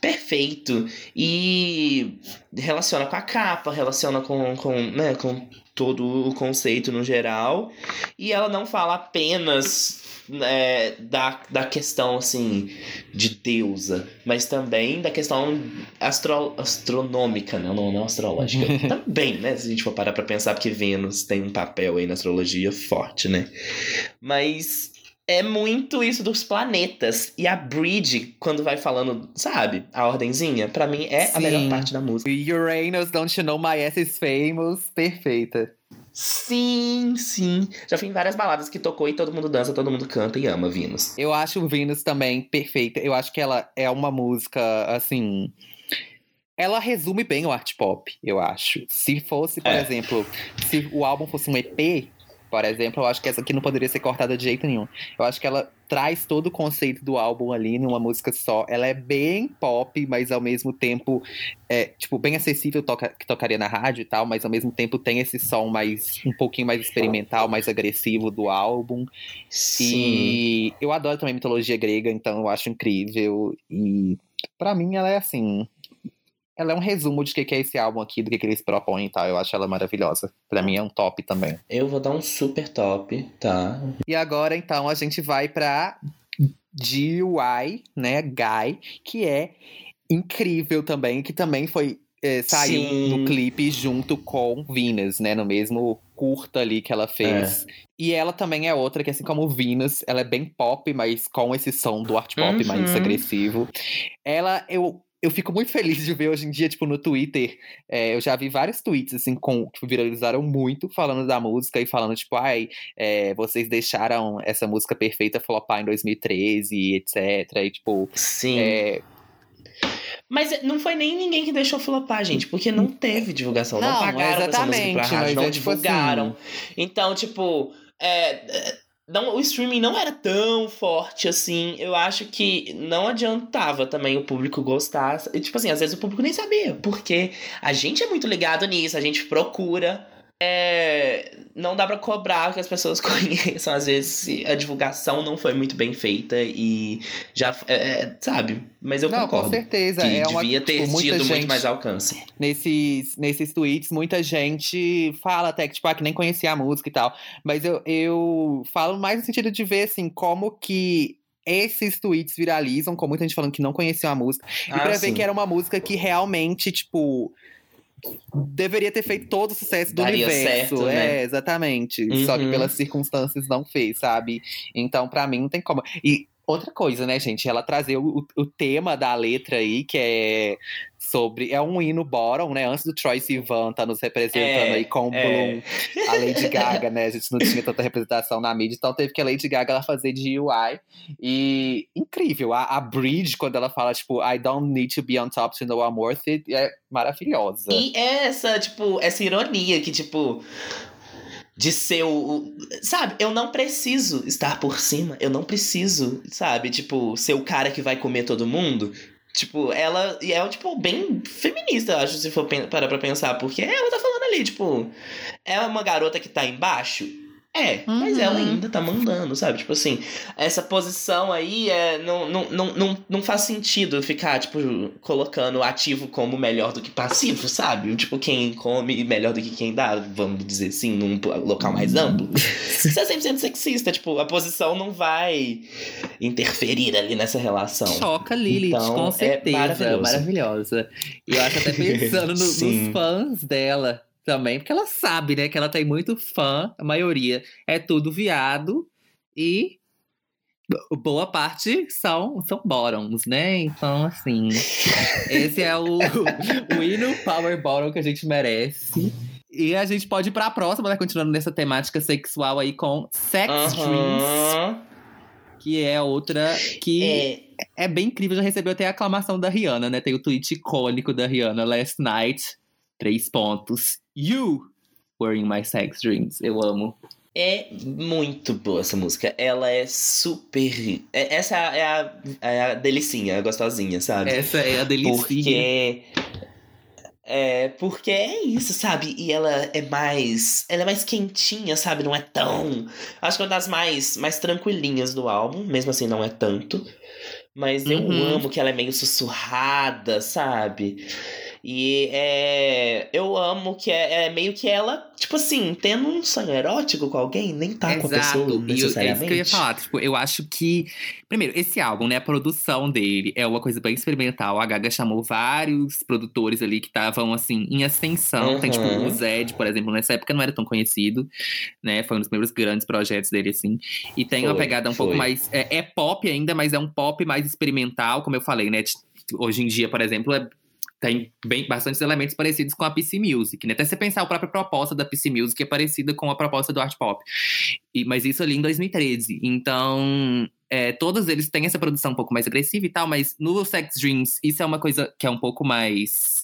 perfeito. E relaciona com a capa, relaciona com, com, né, com todo o conceito no geral. E ela não fala apenas é, da, da questão, assim, de deusa, mas também da questão astro, astronômica, né? não, não astrológica. também, né? Se a gente for parar pra pensar, porque Vênus tem um papel aí na astrologia forte, né? Mas é muito isso dos planetas. E a Bridge, quando vai falando, sabe, a ordenzinha, pra mim é a Sim. melhor parte da música. Uranus, Don't You Know My Ass is Famous. Perfeita. Sim, sim. Já fui em várias baladas que tocou e todo mundo dança, todo mundo canta e ama Venus. Eu acho o Venus também perfeita. Eu acho que ela é uma música, assim. Ela resume bem o art pop, eu acho. Se fosse, por É. exemplo, se o álbum fosse um EP, por exemplo, eu acho que essa aqui não poderia ser cortada de jeito nenhum. Eu acho que ela traz todo o conceito do álbum ali numa música só. Ela é bem pop, mas ao mesmo tempo é, tipo, bem acessível toca, que tocaria na rádio e tal, mas ao mesmo tempo tem esse som mais um pouquinho mais experimental, mais agressivo do álbum. Sim. E eu adoro também mitologia grega, então eu acho incrível. E para mim ela é assim, ela é um resumo de que, que é esse álbum aqui, do que, que eles propõem e tal. Eu acho ela maravilhosa. Pra mim é um top também. Eu vou dar um super top, tá? E agora, então, a gente vai pra GUI, né? Guy, que é incrível também, que também foi. É, saiu Sim. no clipe junto com Venus, né? No mesmo curta ali que ela fez. E ela também é outra que, assim como Venus, ela é bem pop, mas com esse som do art pop mais Uhum. agressivo. Ela, eu, eu fico muito feliz de ver hoje em dia, tipo, no Twitter. é, eu já vi vários tweets, assim, com, que viralizaram muito, falando da música e falando, tipo, ai, é, vocês deixaram essa música perfeita flopar em 2013, etc. E, tipo, Sim. é, Mas não foi nem ninguém que deixou flopar, gente, porque não teve divulgação. Não, Não, pagaram essa música pra exatamente, rádio, não é tipo divulgaram. Então, tipo, é, é, não, o streaming não era tão forte assim. Eu acho que não adiantava também o público gostar. E, tipo assim, às vezes o público nem sabia, porque a gente é muito ligado nisso, a gente procura. É, não dá pra cobrar que as pessoas conheçam, às vezes a divulgação não foi muito bem feita e já, é, é, sabe? Mas eu não, concordo. com certeza. Que é uma, devia ter tipo, muita tido gente, muito mais alcance. nesses, nesses tweets, muita gente fala até que, tipo, ah, que nem conhecia a música e tal. Mas eu, eu falo mais no sentido de ver, assim, como que esses tweets viralizam, com muita gente falando que não conhecia a música. E Ah, pra ver sim. que era uma música que realmente, tipo. Deveria ter feito todo o sucesso do Daria universo. certo, é, né? exatamente. Só que Uhum. pelas circunstâncias não fez, sabe? Então, pra mim, não tem como. E outra coisa, né, gente? Ela trazer o, o tema da letra aí, que é sobre. É um hino bottom, né? Antes do Troy Sivan tá nos representando É, aí com o é. Bloom, a Lady Gaga, né? A gente não tinha tanta representação na mídia, então teve que a Lady Gaga ela fazer de UI. E incrível. A, a Bridge, quando ela fala, tipo, I don't need to be on top to know I'm worth it, é maravilhosa. E essa, tipo, essa ironia que, tipo. De ser o, o- Sabe, eu não preciso estar por cima. Eu não preciso, sabe? Tipo, ser o cara que vai comer todo mundo. Tipo, ela. E é, tipo, bem feminista, eu acho, se for parar pra pensar. Porque ela tá falando ali, tipo. É uma garota que tá embaixo? É, mas Uhum. ela ainda tá mandando, sabe? Tipo assim, essa posição aí é, não, não, não, não, não faz sentido ficar, tipo, colocando ativo como melhor do que passivo, sabe? Tipo, quem come melhor do que quem dá, vamos dizer assim, num local mais amplo. Isso é 100% sexista, tipo, a posição não vai interferir ali nessa relação. Choca Lilith, Então, com é certeza. maravilhoso. maravilhosa. E eu acho até pensando no- nos fãs dela também, porque ela sabe, né, que ela tem muito fã, a maioria é tudo viado e boa parte são, são bottoms, né? Então, assim, esse é o, o hino Power Bottom que a gente merece. E a gente pode ir pra próxima, né? Continuando nessa temática sexual aí com Sex Dreams, Aham. que é outra que É, é bem incrível, já recebeu até a aclamação da Rihanna, né? Tem o tweet icônico da Rihanna, Last Night, três pontos. You were in my sex dreams. Eu amo. É muito boa essa música. Ela é super. é- Essa é a, é a delicinha, a gostosinha, sabe? Essa é a delícia. Porque. É, porque é isso, sabe? E ela é mais. Ela é mais quentinha, sabe? Não é tão. Acho que é uma das mais, mais tranquilinhas do álbum. Mesmo assim, não é tanto. Mas eu Uhum. amo que ela é meio sussurrada, sabe? E é. Eu amo que é, é meio que ela, tipo assim, tendo um sonho erótico com alguém, nem tá com a pessoa E eu- é isso necessariamente. que eu ia falar. Tipo, eu acho que. Primeiro, esse álbum, né? A produção dele é uma coisa bem experimental. A Gaga chamou vários produtores ali que estavam, assim, em ascensão. Tem, tipo, Uhum. o Zed, por exemplo, nessa época não era tão conhecido, né? Foi um dos primeiros grandes projetos dele, assim. E tem uma Foi, pegada um foi. pouco mais. É, é pop ainda, mas é um pop mais experimental, como eu falei, né? Hoje em dia, por exemplo, é tem bem, bastantes elementos parecidos com a PC Music, né? Até você pensar a própria proposta da PC Music é parecida com a proposta do art pop. E- mas isso ali em 2013. Então, é, todos eles têm essa produção um pouco mais agressiva e tal, mas no Sex Dreams, isso é uma coisa que é um pouco mais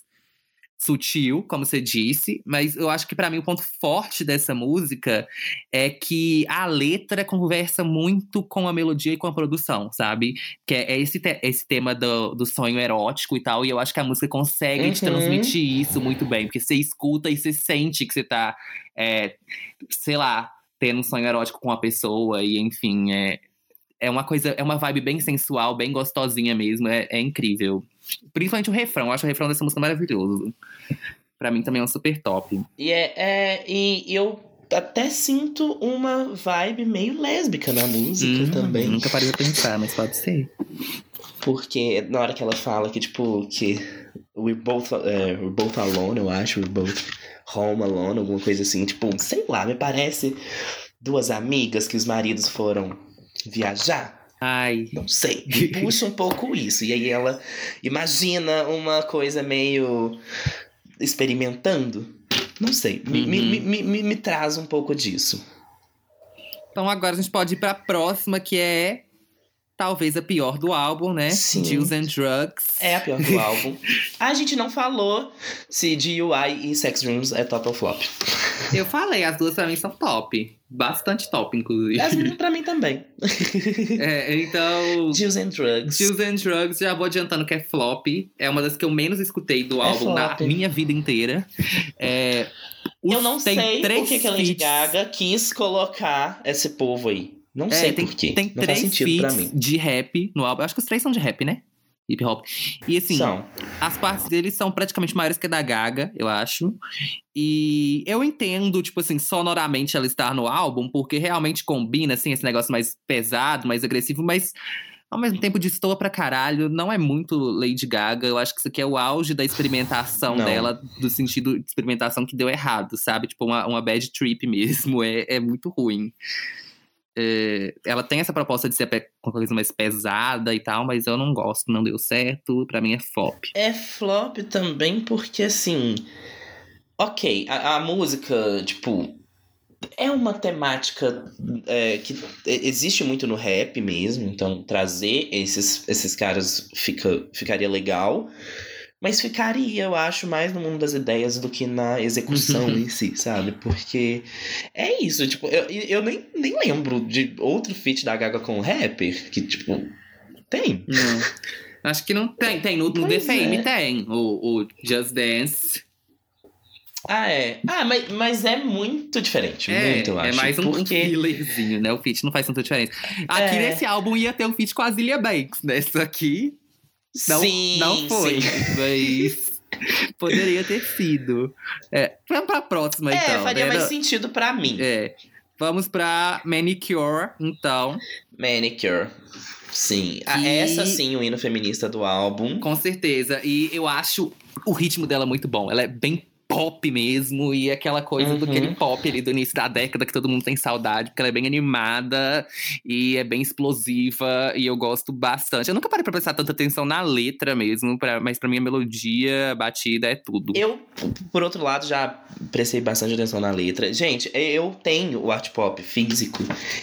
sutil, como você disse, mas eu acho que para mim o ponto forte dessa música é que a letra conversa muito com a melodia e com a produção, sabe? Que é esse, te esse tema do, do sonho erótico e tal, e eu acho que a música consegue uhum. te transmitir isso muito bem, porque você escuta e você sente que você tá, é, sei lá, tendo um sonho erótico com a pessoa, e enfim, é, é uma coisa, é uma vibe bem sensual, bem gostosinha mesmo, é, é incrível. Principalmente o refrão, eu acho o refrão dessa música maravilhoso. Pra mim também é um super top. E, é, é e eu até sinto uma vibe meio lésbica na música hum, também. Nunca parei de pensar, mas pode ser. Porque na hora que ela fala que, tipo, que we're both, uh, we're both alone, eu acho, we're both home alone, alguma coisa assim, tipo, sei lá, me parece duas amigas que os maridos foram viajar. Ai. Não sei. Puxa um pouco isso. E aí ela imagina uma coisa meio experimentando. Não sei. Uhum. Me, me, me, me, me traz um pouco disso. Então agora a gente pode ir pra próxima, que é talvez a pior do álbum, né? Sim. Juice and Drugs. É a pior do álbum. A gente não falou se DUI e Sex Dreams é top ou flop. Eu falei, as duas pra mim são top. Bastante top, inclusive. As pra mim também. é, então. Juice and Drugs. Juice and Drugs, já vou adiantando que é flop. É uma das que eu menos escutei do é álbum da minha vida inteira. É, eu não sei por que, que a Lady Gaga quis colocar esse povo aí. Não é, sei tem, por quê. Tem não três feats de rap no álbum. Acho que os três são de rap, né? hip hop. E assim, são. as partes deles são praticamente maiores que a da Gaga, eu acho. E eu entendo, tipo assim, sonoramente ela estar no álbum, porque realmente combina, assim, esse negócio mais pesado, mais agressivo, mas ao mesmo tempo destoa pra caralho. Não é muito Lady Gaga. Eu acho que isso aqui é o auge da experimentação não. dela, do sentido de experimentação que deu errado, sabe? Tipo, uma, uma bad trip mesmo. É, é muito ruim. É, ela tem essa proposta de ser uma coisa mais pesada e tal, mas eu não gosto, não deu certo. Para mim é flop. É flop também porque, assim. Ok, a, a música, tipo. É uma temática é, que existe muito no rap mesmo, então trazer esses, esses caras fica, ficaria legal. Mas ficaria, eu acho, mais no mundo das ideias do que na execução uhum. em si, sabe? Porque é isso, tipo, eu, eu nem, nem lembro de outro feat da Gaga com o rapper que, tipo, tem. Não. Acho que não tem. Tem no, no The Fame, é. tem. O, o Just Dance. Ah, é. Ah, mas, mas é muito diferente. É, muito, eu é acho. É mais um, porque... fillerzinho, né? O feat não faz tanta diferença. Aqui é. nesse álbum ia ter um feat com a Zilia Banks. Nessa aqui, não, sim, não foi, sim. mas poderia ter sido. É, vamos pra próxima, é, então. É, faria né? mais sentido para mim. É. Vamos pra Manicure, então. Manicure. Sim. Ah, essa sim, o hino feminista do álbum. Com certeza. E eu acho o ritmo dela muito bom. Ela é bem pop mesmo, e aquela coisa uhum. do aquele pop ali do início da década que todo mundo tem saudade, porque ela é bem animada e é bem explosiva, e eu gosto bastante. Eu nunca parei pra prestar tanta atenção na letra mesmo, pra, mas pra mim a melodia, a batida é tudo. Eu, por outro lado, já prestei bastante atenção na letra. Gente, eu tenho o art pop físico,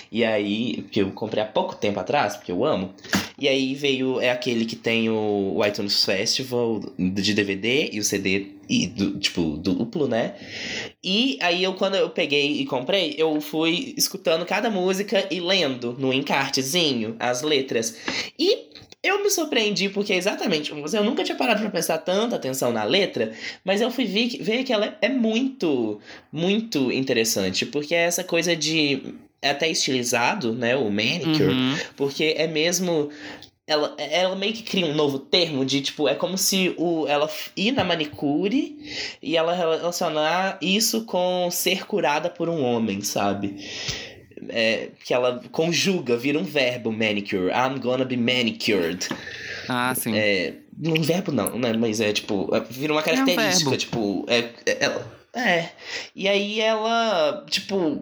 e aí, que eu comprei há pouco tempo atrás, porque eu amo. E aí veio, é aquele que tem o, iTunes Festival de DVD e o CD e do, tipo, duplo, né? E aí eu, quando eu peguei e comprei, eu fui escutando cada música e lendo no encartezinho as letras. E eu me surpreendi porque exatamente, eu nunca tinha parado para prestar tanta atenção na letra, mas eu fui ver, ver que ela é muito, muito interessante, porque é essa coisa de é até estilizado, né, o manicure, uhum. porque é mesmo ela, ela meio que cria um novo termo de tipo, é como se o, ela ir na manicure e ela relacionar isso com ser curada por um homem, sabe? É, que ela conjuga, vira um verbo manicure. I'm gonna be manicured. Ah, sim. É, um verbo não, né? Mas é tipo, é, vira uma característica, é um tipo, é, é, é. E aí ela, tipo,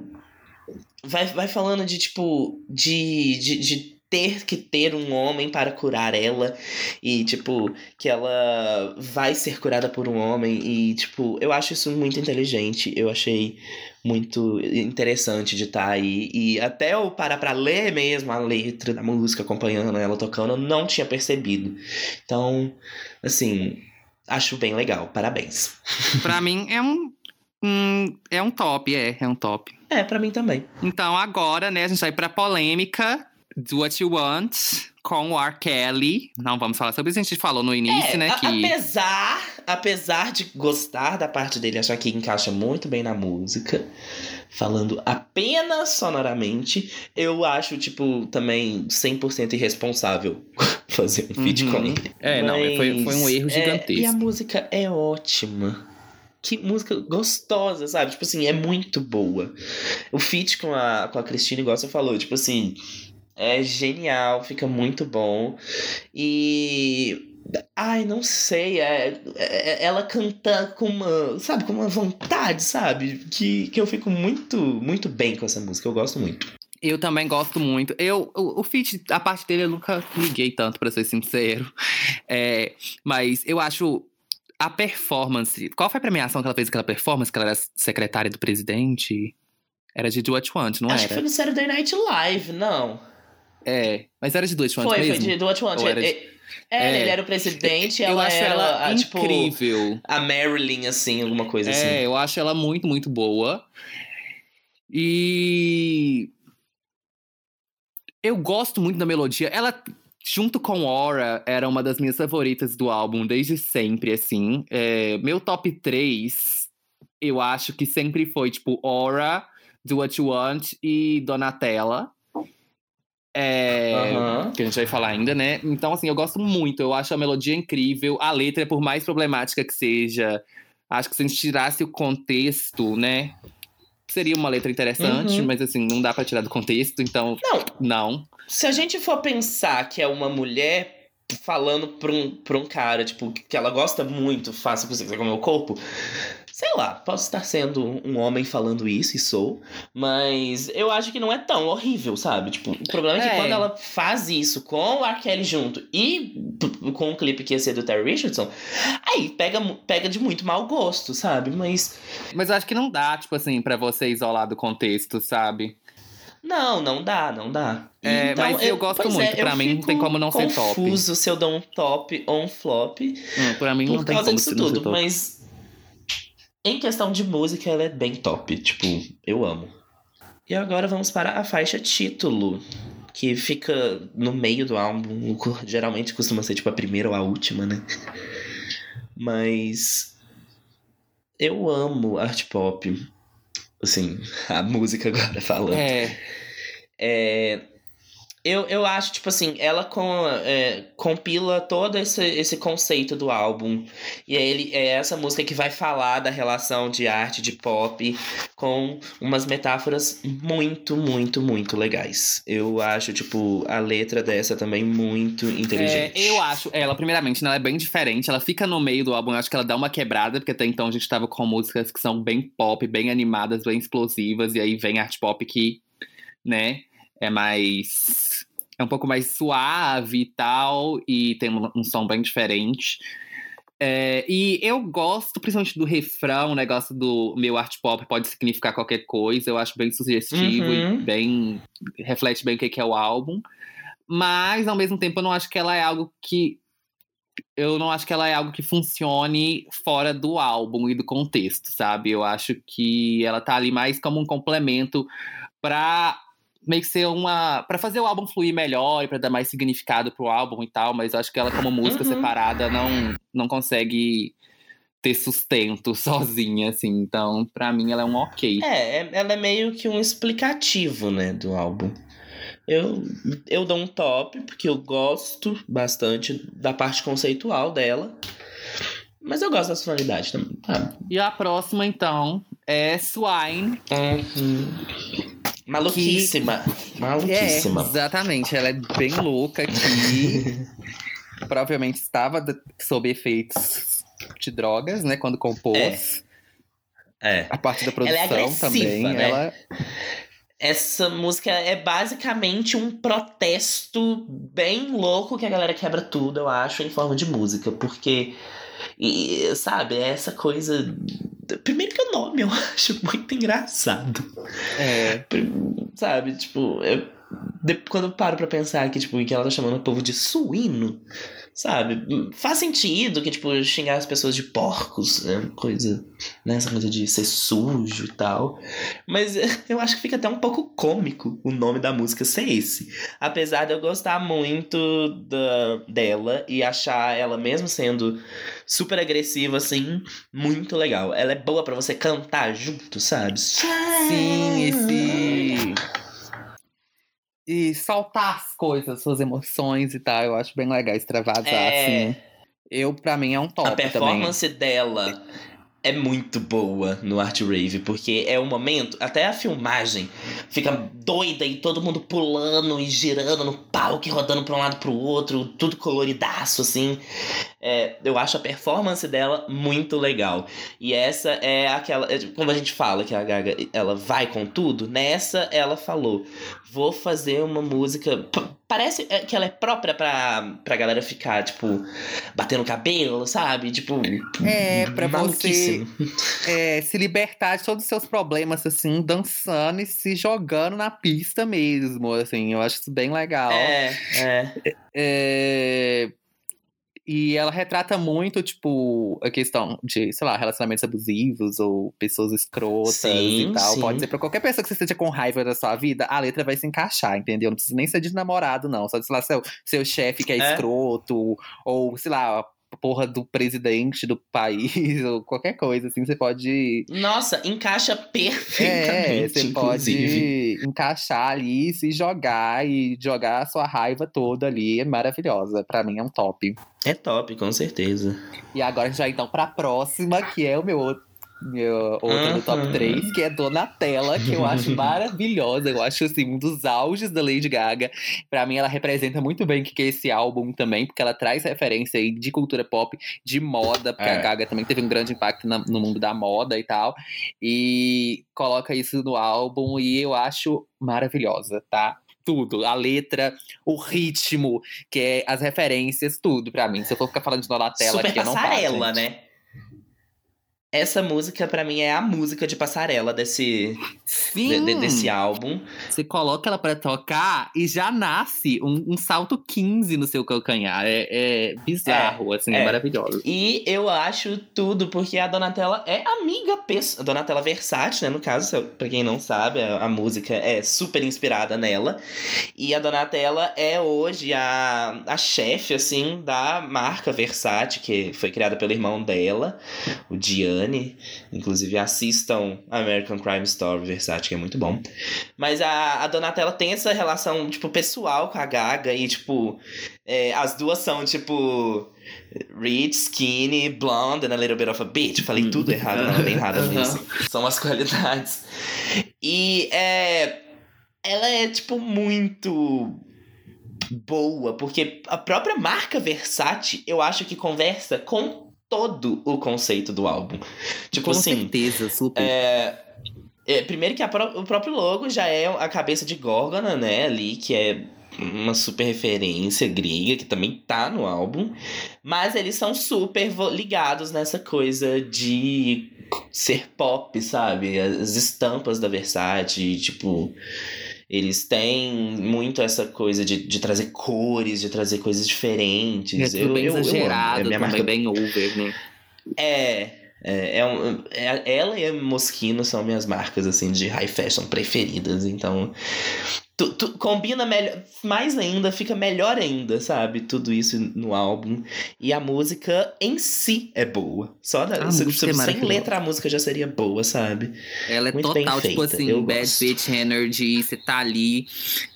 vai, vai falando de tipo, de, de, de ter que ter um homem para curar ela e tipo que ela vai ser curada por um homem e tipo eu acho isso muito inteligente eu achei muito interessante de estar tá aí e até eu parar para ler mesmo a letra da música acompanhando ela tocando eu não tinha percebido então assim acho bem legal. Parabéns. Pra mim é um, um- É um top, é, é um top. É, pra mim também. Então agora, né, a gente vai pra polêmica do What You Want com o R. Kelly. Não vamos falar sobre isso, a gente falou no início, É, né? a- Que. apesar, apesar de gostar da parte dele, achar que encaixa muito bem na música, falando apenas sonoramente, eu acho, tipo, também 100% irresponsável fazer um feat Uhum. com ele. É, não, foi- foi um erro é, gigantesco. e a música é ótima. Que música gostosa, sabe? Tipo assim, é muito boa. O feat com a, com a Cristina, igual você falou, tipo assim, é genial, fica muito bom. E. Ai, não sei, é, é- ela canta com uma, sabe, com uma vontade, sabe? Que, que eu fico muito, muito bem com essa música, eu gosto muito. Eu também gosto muito. Eu, o, o feat, a parte dele eu nunca liguei tanto, pra ser sincero. É, mas eu acho a performance. Qual foi a premiação que ela fez aquela performance? Que ela era secretária do presidente? Era de Do What You Want, não Acho que era? foi no Saturday Night Live, não. É, mas era de Do What You Want Foi, foi mesmo? de Do What You Want. Ou era de- É, é, É. ele era o presidente, eu ela acho era, ela a, tipo, incrível. a Marilyn, assim, alguma coisa É, assim. eu acho ela muito, muito boa. E. Eu gosto muito da melodia. Ela, junto com Aura, era uma das minhas favoritas do álbum desde sempre, assim. É, meu top 3, eu acho que sempre foi, tipo, Aura, Do What You Want e Donatella. É, Aham. que a gente vai falar ainda, né? Então, assim, eu gosto muito. Eu acho a melodia incrível. A letra, por mais problemática que seja, acho que se a gente tirasse o contexto, né? Seria uma letra interessante, Uhum. mas assim, não dá pra tirar do contexto, então, Não, não. se a gente for pensar que é uma mulher falando pra um, pra um cara, tipo, que ela gosta muito, faça o que você quiser com o meu corpo, sei lá, posso estar sendo um homem falando isso, e sou, mas eu acho que não é tão horrível, sabe? Tipo, o problema é que É. quando ela faz isso com o R. Kelly junto e com o clipe que ia ser do Terry Richardson, aí pega, pega de muito mau gosto, sabe? Mas Mas eu acho que não dá, tipo assim, pra você isolar do contexto, sabe? Não, não dá, não dá. É, mas eu gosto pois muito, é, pra eu mim não tem como não ser top. confuso se eu dou um top ou um flop Hum, pra mim não por tem causa como disso tudo, mas em questão de música ela é bem top, tipo, eu amo. E agora vamos para a faixa título, que fica no meio do álbum, geralmente costuma ser tipo a primeira ou a última, né? Mas eu amo art pop. Assim, a música agora falando. É, É, eu, eu acho, tipo assim, ela com, é, compila todo esse, esse conceito do álbum. E ele, é essa música que vai falar da relação de arte, de pop, com umas metáforas muito, muito, muito legais. Eu acho, tipo, a letra dessa também muito é, inteligente. eu acho, ela, primeiramente, né, ela é bem diferente. Ela fica no meio do álbum, eu acho que ela dá uma quebrada, porque até então a gente tava com músicas que são bem pop, bem animadas, bem explosivas, e aí vem art pop que, né, é mais. É um pouco mais suave e tal, e tem um, um som bem diferente. É, e eu gosto, principalmente do refrão, o negócio do meu art pop pode significar qualquer coisa, eu acho bem sugestivo Uhum. e bem. reflete bem o que é o álbum. Mas, ao mesmo tempo, eu não acho que ela é algo que. Eu não acho que ela é algo que funcione fora do álbum e do contexto, sabe? Eu acho que ela tá ali mais como um complemento pra meio que ser uma. pra fazer o álbum fluir melhor e pra dar mais significado pro álbum e tal, mas eu acho que ela, como música Uhum. separada, não, não consegue ter sustento sozinha, assim. Então, pra mim, ela é um ok. É, é- ela é meio que um explicativo, né, do álbum. Eu, eu dou um top, porque eu gosto bastante da parte conceitual dela. Mas eu gosto da sonoridade também. sabe? E a próxima, então, é Swine. Maluquíssima. Maluquíssima. É, exatamente. Ela é bem louca aqui. Provavelmente estava sob efeitos de drogas, né? Quando compôs. É. A parte da Ela é produção também. né? Ela Essa música é basicamente um protesto bem louco que a galera quebra tudo, eu acho, em forma de música. Porque, e, sabe, é essa coisa. Primeiro que o nome eu acho muito engraçado. é. Sabe, tipo, é de- quando eu paro pra pensar que, tipo, que ela tá chamando o povo de suíno, sabe? Faz sentido que, tipo, xingar as pessoas de porcos, é uma coisa, né? Essa coisa de ser sujo e tal. Mas eu acho que fica até um pouco cômico o nome da música ser esse. Apesar de eu gostar muito da, dela e achar ela, mesmo sendo super agressiva, assim, muito legal. Ela é boa pra você cantar junto, sabe? Sim, esse. E soltar as coisas, suas emoções e tal. Eu acho bem legal extravasar, É. assim. Eu, pra mim, é um top A performance dela é muito boa no Art Rave, porque é um momento, até a filmagem fica doida e todo mundo pulando e girando no palco e rodando pra um lado pro outro, tudo coloridaço, assim. É, eu acho a performance dela muito legal. E essa é aquela. é, Como a gente fala que a Gaga ela vai com tudo, nessa ela falou: vou fazer uma música. Parece é, que ela é própria pra, pra galera ficar, tipo, batendo cabelo, sabe? Tipo. É, pra você maluquíssimo. é, se libertar de todos os seus problemas, assim, dançando e se jogando na pista mesmo, assim. Eu acho isso bem legal. É, é. É, E ela retrata muito, tipo, a questão de, sei lá, relacionamentos abusivos ou pessoas escrotas Sim, e tal. sim. Pode ser pra qualquer pessoa que você esteja com raiva da sua vida, a letra vai se encaixar, entendeu? Não precisa nem ser de namorado, não. Só de, sei lá, seu, seu chefe que é, É. escroto, ou, sei lá, porra do presidente do país, ou qualquer coisa, assim, você pode. Nossa, encaixa É, perfeitamente, você inclusive. pode encaixar ali, se jogar e jogar a sua raiva toda ali. É maravilhosa. Pra mim é um top. É top, com certeza. E agora já então pra próxima, que é o meu outro. Meu, outra do top Aham. 3, que é Donatella, que eu acho maravilhosa. Eu acho assim, um dos auges da Lady Gaga. Pra mim, ela representa muito bem o que é esse álbum também, porque ela traz referência aí de cultura pop, de moda, porque É. a Gaga também teve um grande impacto na- no mundo da moda e tal. E coloca isso no álbum e eu acho maravilhosa, tá? Tudo, a letra, o ritmo, que é as referências, tudo pra mim. Se eu for ficar falando de Donatella Super aqui, eu não passarela, né? Essa música, pra mim, é a música de passarela desse, Sim. de- de- desse álbum. Você coloca ela pra tocar e já nasce um, um salto 15 no seu calcanhar. É, é bizarro, assim, é, é. maravilhoso. E eu acho tudo, porque a Donatella é amiga. A Donatella Versace, né? No caso, pra quem não sabe, a, a música é super inspirada nela. E a Donatella é hoje a, a chefe, assim, da marca Versace, que foi criada pelo irmão dela, o Gianni. Inclusive, assistam American Crime Story Versace, que é muito bom. Mas a, a Donatella tem essa relação, tipo, pessoal com a Gaga e, tipo, é, as duas são, tipo. Rich, skinny, blonde and a little bit of a bitch. Falei tudo errado, não, nada Aham. nisso. São as qualidades. E é. Ela é, tipo, muito boa, porque a própria marca Versace, eu acho que conversa com todo o conceito do álbum. Tipo Com assim. certeza, super. É, é, primeiro que a pró- o próprio logo já é a cabeça de Górgona, né? Ali, que é uma super referência grega, que também tá no álbum. Mas eles são super ligados nessa coisa de ser pop, sabe? As estampas da Versace, tipo. Eles têm muito essa coisa de, de trazer cores, de trazer coisas diferentes. é tudo bem eu, eu amo. exagerado, É minha também marca bem over, né? é, é, é, um- é- ela e a Moschino são minhas marcas assim de high fashion preferidas, então tu, tu combina melhor, mais ainda, fica melhor ainda, sabe? Tudo isso no álbum e a música em si é boa. Só da, se- música se- é sem letra a música já seria boa, sabe? Ela é Muito total, tipo feita, assim, eu bad gosto. bitch energy, você tá ali.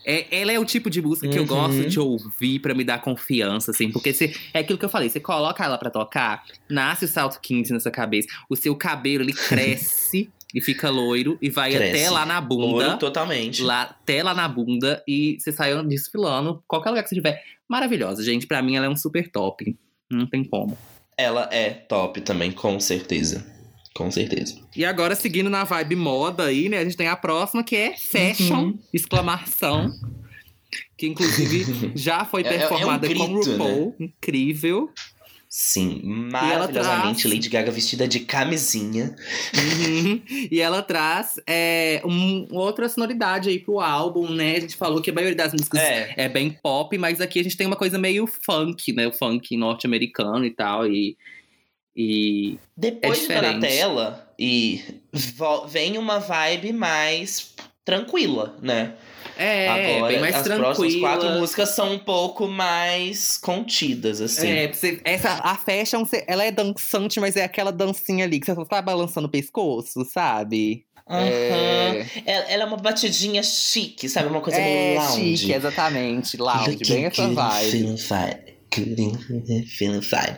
É, ela é o tipo de música que eu Uhum. gosto de ouvir pra me dar confiança, assim. Porque você, é aquilo que eu falei, você coloca ela pra tocar, nasce o salto 15 na sua cabeça, o seu cabelo ele cresce e fica loiro e vai Cresce. até lá na bunda. Louro totalmente. lá, até lá na bunda e você saiu desfilando, qualquer lugar que você tiver. Maravilhosa, gente. Pra mim, ela é um super top. Não tem como. Ela é top também, com certeza. Com certeza. E agora, seguindo na vibe moda aí, né? A gente tem a próxima, que é Fashion, Uhum. exclamação. Que inclusive já foi É- é- é um performada com grito, RuPaul. Incrível. Sim, maravilhosamente traz- Lady Gaga vestida de camisinha. Uhum. E ela traz é, um, outra sonoridade aí pro álbum, né? A gente falou que a maioria das músicas É, é bem pop, mas aqui a gente tem uma coisa meio funk, né? O funk norte-americano e tal. E, e depois É de tela e vem uma vibe mais tranquila, né? É, Agora, bem mais as tranquila. próximas quatro músicas são um pouco mais contidas, assim. É, essa, a fashion, você- ela é dançante, mas é aquela dancinha ali que você só tá balançando o pescoço, sabe? Aham. É, Ela, ela é uma batidinha chique, sabe? Uma coisa é meio lounge. chique, exatamente. Lounge, bem essa vibe. Feeling fine.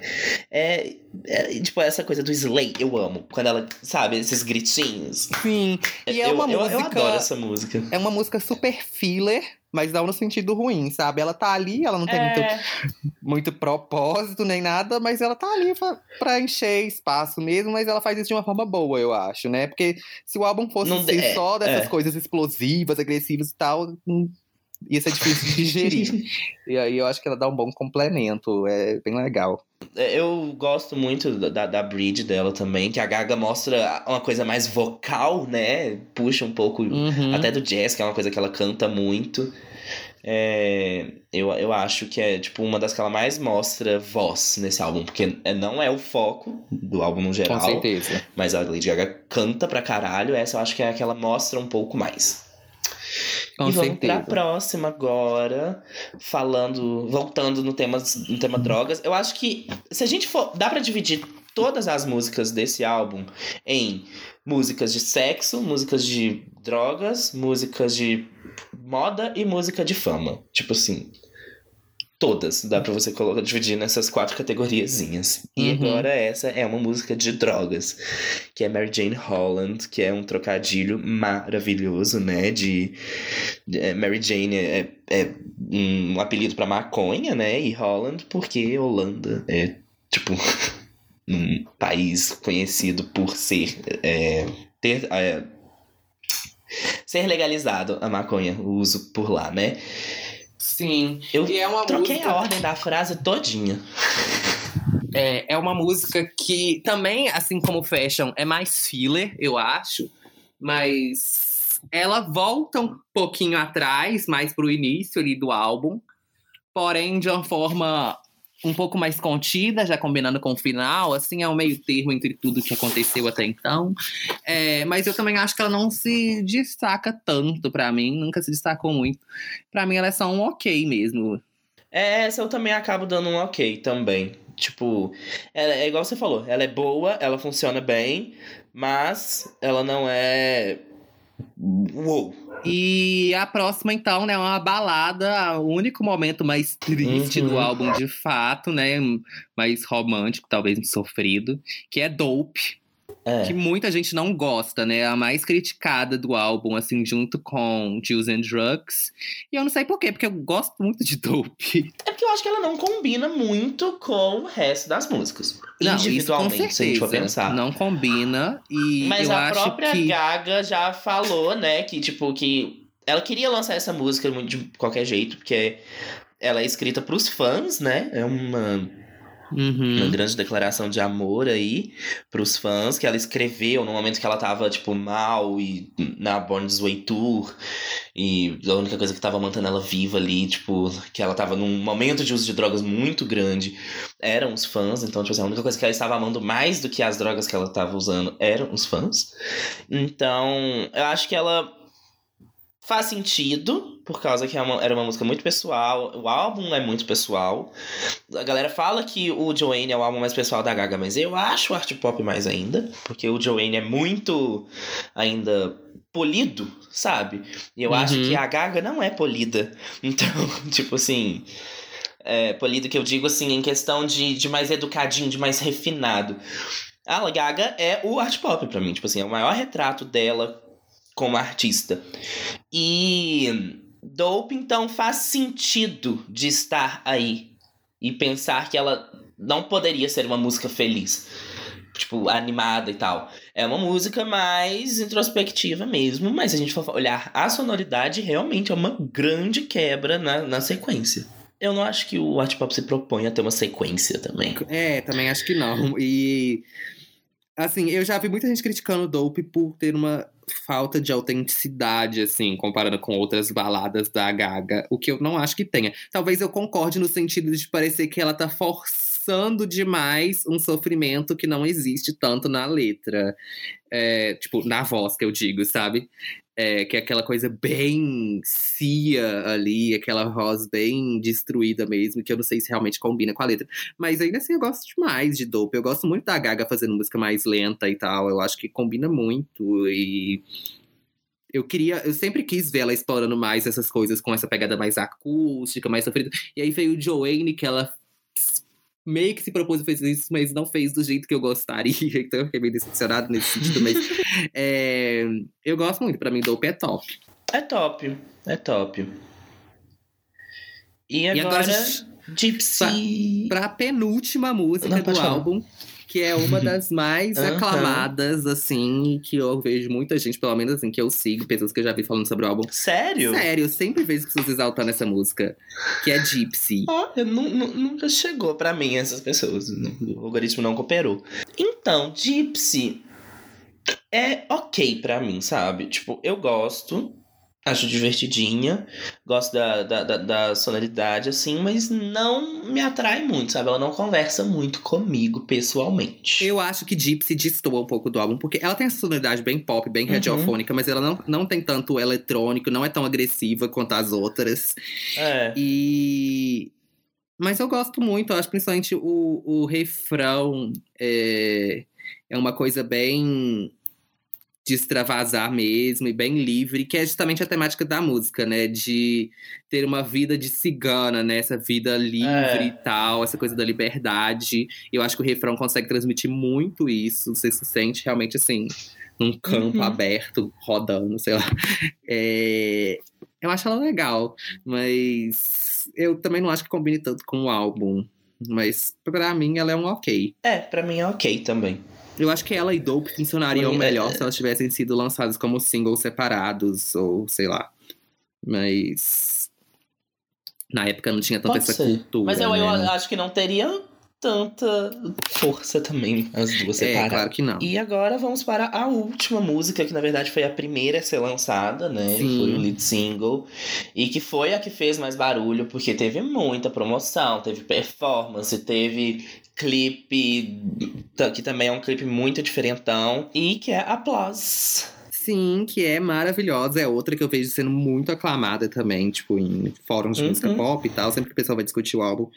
É, é, tipo, essa coisa do Slay, eu amo. Quando ela, sabe, esses gritinhos. Sim, e é eu, uma eu, música... eu adoro essa música. É uma música super filler, mas não no sentido ruim, sabe? Ela tá ali, ela não tem muito, É, muito propósito nem nada, mas ela tá ali pra, pra encher espaço mesmo, mas ela faz isso de uma forma boa, eu acho, né? Porque se o álbum fosse de- é, só dessas é. coisas explosivas, agressivas e tal, ia ser difícil de digerir. e aí eu acho que ela dá um bom complemento, é bem legal. eu gosto muito da, da, bridge dela também, que a Gaga mostra uma coisa mais vocal, né? Puxa um pouco Uhum. até do jazz, que é uma coisa que ela canta muito. É, eu, eu acho que é tipo uma das que ela mais mostra voz nesse álbum, porque é- não é o foco do álbum no Com geral, certeza. mas a Lady Gaga canta pra caralho. Essa eu acho que é a que ela mostra um pouco mais. Com e vamos certeza. pra próxima agora, falando, voltando no tema, no tema drogas. Eu acho que se a gente for, dá pra dividir todas as músicas desse álbum em músicas de sexo, músicas de drogas, músicas de moda e música de fama. Tipo assim, todas dá pra você colocar dividir nessas quatro categoriazinhas. E Uhum. agora essa é uma música de drogas, que é Mary Jane Holland, que é um trocadilho maravilhoso, né? De, de- é, Mary Jane é, é um apelido pra maconha, né? E Holland porque Holanda é tipo um país conhecido por ser é, ter é, ser legalizado a maconha, o uso por lá, né? Sim. Eu E é uma troquei música... a ordem da frase todinha. É, é uma música que também, assim como Fashion, é mais filler, eu acho. Mas ela volta um pouquinho atrás, mais pro início ali do álbum. Porém, de uma forma um pouco mais contida, já combinando com o final. Assim, é um meio termo entre tudo que aconteceu até então. É, mas eu também acho que ela não se destaca tanto pra mim. Nunca se destacou muito. Pra mim, ela é só um ok mesmo. É, Essa eu também acabo dando um ok também. Tipo, é igual você falou, ela é boa, ela funciona bem, mas ela não é. Uou! E a próxima, então, né, é uma balada, o único momento mais triste Uhum. do álbum, de fato, né? Mais romântico, talvez sofrido, que é Dope, É. que muita gente não gosta, né? A mais criticada do álbum, assim, junto com Juice and Drugs. E eu não sei por quê, porque eu gosto muito de Dope. É porque eu acho que ela não combina muito com o resto das músicas. Não, isso com individualmente, se a gente for certeza. pensar. Não combina. E Mas eu a acho própria que... Gaga já falou, né, que tipo, que ela queria lançar essa música de qualquer jeito, porque ela é escrita pros fãs, né? É uma Uhum. uma grande declaração de amor aí pros fãs, que ela escreveu no momento que ela tava, tipo, mal e na Born This Way Tour. E a única coisa que tava mantendo ela viva ali, tipo, que ela tava num momento de uso de drogas muito grande, eram os fãs. Então, tipo assim, a única coisa que ela estava amando mais do que as drogas que ela tava usando eram os fãs. Então, eu acho que ela faz sentido, por causa que é era uma música muito pessoal. O álbum é muito pessoal. A galera fala que o Joanne é o álbum mais pessoal da Gaga, mas eu acho o art pop mais ainda, porque o Joanne é muito ainda polido, sabe? E eu acho Uhum. que a Gaga não é polida. Então, tipo assim, é, polido que eu digo assim, em questão de, de mais educadinho, de mais refinado. A Gaga é o art pop pra mim, tipo assim, é o maior retrato dela como artista. E Dope, então, faz sentido de estar aí e pensar que ela não poderia ser uma música feliz. Tipo, animada e tal. É uma música mais introspectiva mesmo, mas a gente for olhar a sonoridade, realmente é uma grande quebra na, na sequência. Eu não acho que o art pop se propõe a ter uma sequência também. É, também acho que não. E assim, eu já vi muita gente criticando o Dope por ter uma falta de autenticidade, assim, comparando com outras baladas da Gaga, o que eu não acho que tenha. Talvez eu concorde no sentido de parecer que ela tá forçando demais um sofrimento que não existe tanto na letra. É, tipo, na voz que eu digo, sabe? É, que é aquela coisa bem cia ali, aquela voz bem destruída mesmo, que eu não sei se realmente combina com a letra. Mas ainda assim eu gosto demais de Dope. Eu gosto muito da Gaga fazendo música mais lenta e tal. Eu acho que combina muito. E eu queria, eu sempre quis ver ela explorando mais essas coisas com essa pegada mais acústica, mais sofrida. E aí veio o Joanne, que ela meio que se propôs a fazer isso, mas não fez do jeito que eu gostaria, então eu fiquei meio decepcionado nesse sentido, mas é, eu gosto muito, pra mim Dope é top. É top, é top. E agora, E agora Gypsy... Pra penúltima música Não, do falar. Que é uma das mais Aham. aclamadas, assim, que eu vejo muita gente, pelo menos assim, que eu sigo, pessoas que eu já vi falando sobre o álbum. Sério? Sério, eu sempre vejo pessoas exaltando essa música, que é Gypsy. Olha, nu- nu- nunca chegou pra mim essas pessoas. O algoritmo não cooperou. Então, Gypsy é ok pra mim, sabe? Tipo, eu gosto. Acho divertidinha. Gosto da, da, da, da sonoridade, assim, mas não me atrai muito, sabe? Ela não conversa muito comigo pessoalmente. Eu acho que Gypsy destoa um pouco do álbum, porque ela tem essa sonoridade bem pop, bem Uhum. radiofônica, mas ela não, não tem tanto eletrônico, não é tão agressiva quanto as outras. É. E. Mas eu gosto muito, eu acho principalmente o, o refrão é, é uma coisa bem de extravasar mesmo e bem livre, que é justamente a temática da música, né? De ter uma vida de cigana, né? Essa vida livre É. e tal, essa coisa da liberdade. Eu acho que o refrão consegue transmitir muito isso. Você se sente realmente assim, num campo Uhum. aberto, rodando, sei lá. É, Eu acho ela legal, mas eu também não acho que combine tanto com o álbum. Mas pra mim ela é um ok. É, pra mim é ok também. Eu acho que ela e Dope funcionariam Hum, é- melhor se elas tivessem sido lançadas como singles separados, ou sei lá. Mas. Na época não tinha tanta Pode essa ser. cultura. Mas eu, eu né? acho que não teria tanta força também as duas É, separadas. claro que não. E agora vamos para a última música, que na verdade foi a primeira a ser lançada, né? Sim. Foi o lead single. E que foi a que fez mais barulho, porque teve muita promoção, teve performance, teve clipe, que também é um clipe muito diferentão. E que é Applause. Sim, que é maravilhosa. É outra que eu vejo sendo muito aclamada também, tipo, em fóruns de Uhum. música pop e tal, sempre que o pessoal vai discutir o álbum.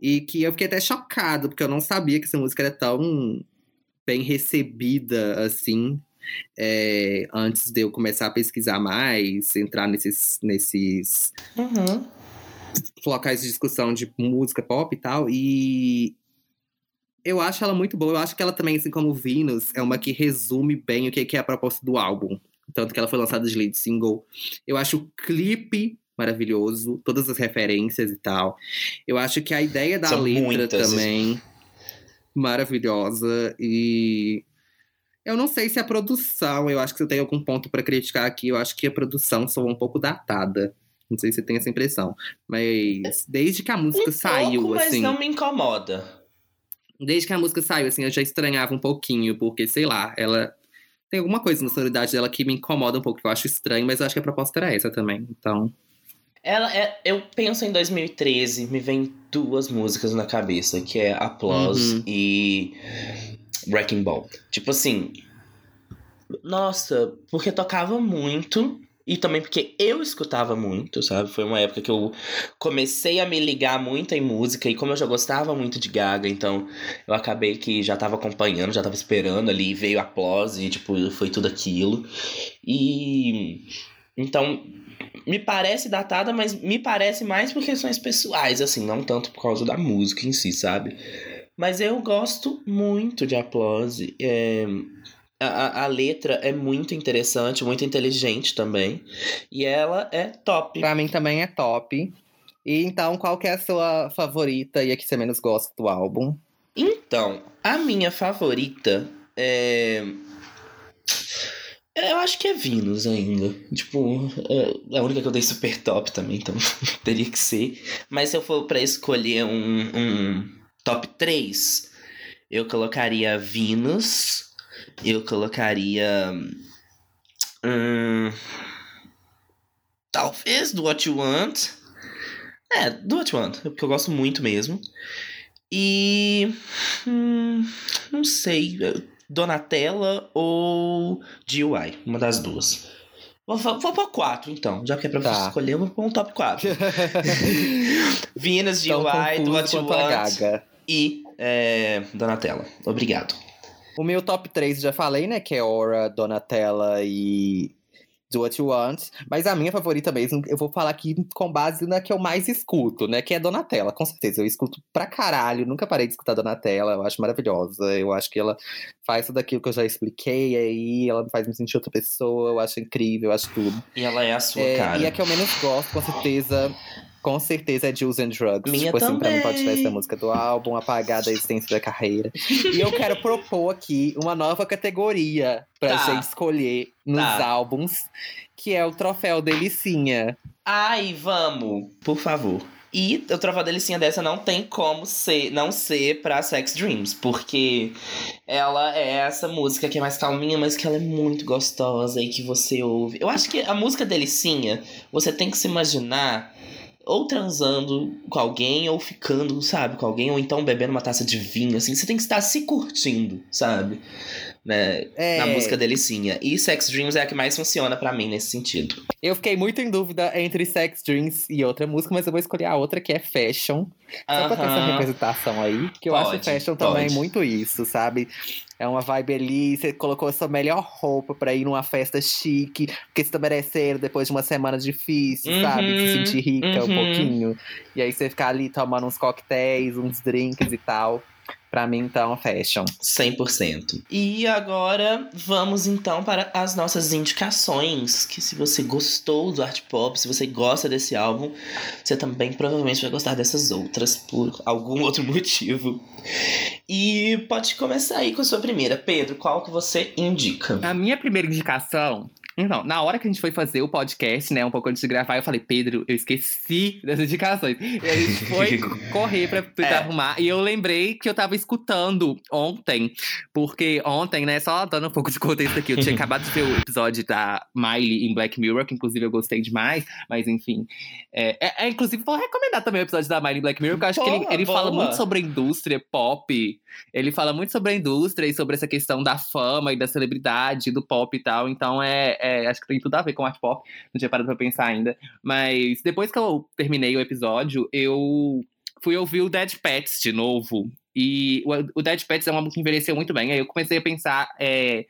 E que eu fiquei até chocado, porque eu não sabia que essa música era tão bem recebida assim. é, antes de eu começar a pesquisar mais, entrar nesses, nesses Uhum. locais de discussão de música pop e tal. E eu acho ela muito boa. Eu acho que ela também, assim como Venus, é uma que resume bem o que é a proposta do álbum. Tanto que ela foi lançada de lead single. Eu acho o clipe maravilhoso, todas as referências e tal. Eu acho que a ideia da São letra muitas. também maravilhosa e eu não sei se a produção, eu acho que eu tenho algum ponto pra criticar aqui, eu acho que a produção soa um pouco datada. Não sei se você tem essa impressão, mas desde que a música Um saiu, pouco, mas assim, não me incomoda. Desde que a música saiu, assim, eu já estranhava um pouquinho, porque sei lá, ela tem alguma coisa na sonoridade dela que me incomoda um pouco, que eu acho estranho, mas eu acho que a proposta era essa também. Então, Ela é, eu penso em 2013, me vem duas músicas na cabeça, que é Applause Uhum. e Wrecking Ball. Tipo assim, nossa, porque tocava muito e também porque eu escutava muito, sabe? Foi uma época que eu comecei a me ligar muito em música e como eu já gostava muito de Gaga, então eu acabei que já tava acompanhando, já tava esperando ali, veio Applause e tipo, foi tudo aquilo. E então me parece datada, mas me parece mais por questões pessoais, assim, não tanto por causa da música em si, sabe? Mas eu gosto muito de Applause. É, a, a- letra é muito interessante, muito inteligente também. E ela é top. pra mim também é top. E então, qual que é a sua favorita e a que você menos gosta do álbum? Então, a minha favorita é. Eu, É, acho que é Venus ainda. Tipo, é a única que eu dei super top também, então teria que ser. Mas se eu for pra escolher um, um top 3, eu colocaria Venus. Eu colocaria. Hum, talvez do What You Want. É, do What You Want, porque eu gosto muito mesmo. E. Hum, não sei. Donatella ou GUI, uma das duas. Vou, vou pôr quatro, então. Já que é pra tá. você escolher, eu vou pôr um top 4. Venus, GUI, do What You Want e é, Donatella. Obrigado. O meu top 3 já falei, né? Que é Aura, Donatella e Do What You Want. Mas a minha favorita mesmo, eu vou falar aqui com base na que eu mais escuto, né? Que é Donatella, com certeza. Eu escuto pra caralho, nunca parei de escutar Donatella, eu acho maravilhosa. Eu acho que ela faz tudo aquilo que eu já expliquei aí, ela faz me sentir outra pessoa, eu acho incrível, eu acho tudo. E ela é a sua é, cara. E a que eu menos gosto, com certeza, com certeza é Juice and Drugs. Minha tipo assim, também. pra mim pode tirar essa música do álbum, apagar da existência da carreira. e eu quero propor aqui uma nova categoria pra tá. gente escolher nos tá. álbuns, que é o troféu Delicinha. Ai, vamos, por favor. E o troféu delicinha dessa não tem como ser, não ser pra Sex Dreams, porque ela é essa música que é mais calminha, mas que ela é muito gostosa e que você ouve. Eu acho que a música delicinha, você tem que se imaginar ou transando com alguém, ou ficando, sabe, com alguém, ou então bebendo uma taça de vinho, assim. Você tem que estar se curtindo, sabe? Né, é... Na música Delicinha. E Sex Dreams é a que mais funciona para mim nesse sentido. Eu fiquei muito em dúvida entre Sex Dreams e outra música, mas eu vou escolher a outra que é Fashion. Só uh -huh. pra ter essa representação aí, que eu pode, acho Fashion pode. também muito isso, sabe? É uma vibe ali, você colocou a sua melhor roupa pra ir numa festa chique, porque você tá merecendo depois de uma semana difícil, uhum, sabe? Se sentir rica uhum. um pouquinho. E aí você ficar ali tomando uns coquetéis, uns drinks e tal. Pra mim, então, fashion. 100%. E agora, vamos então para as nossas indicações. Que se você gostou do art pop, se você gosta desse álbum, você também provavelmente vai gostar dessas outras por algum outro motivo. E pode começar aí com a sua primeira. Pedro, qual que você indica? A minha primeira indicação então, na hora que a gente foi fazer o podcast, né, um pouco antes de gravar, eu falei, Pedro, eu esqueci das indicações. E a gente foi correr pra tentar é. arrumar. E eu lembrei que eu tava escutando ontem, porque ontem, né, só dando um pouco de contexto aqui, eu tinha acabado de ver o episódio da Miley em Black Mirror, que inclusive eu gostei demais, mas enfim. É, é, é inclusive, vou recomendar também o episódio da Miley em Black Mirror, porque eu acho boa, que ele, ele fala muito sobre a indústria pop. Ele fala muito sobre a indústria e sobre essa questão da fama e da celebridade, do pop e tal. Então é é, acho que tem tudo a ver com art pop. Não tinha parado pra pensar ainda. Mas depois que eu terminei o episódio, eu fui ouvir o Dead Pets de novo. E o, Dead Pets é uma música que envelheceu muito bem. Aí eu comecei a pensar. É,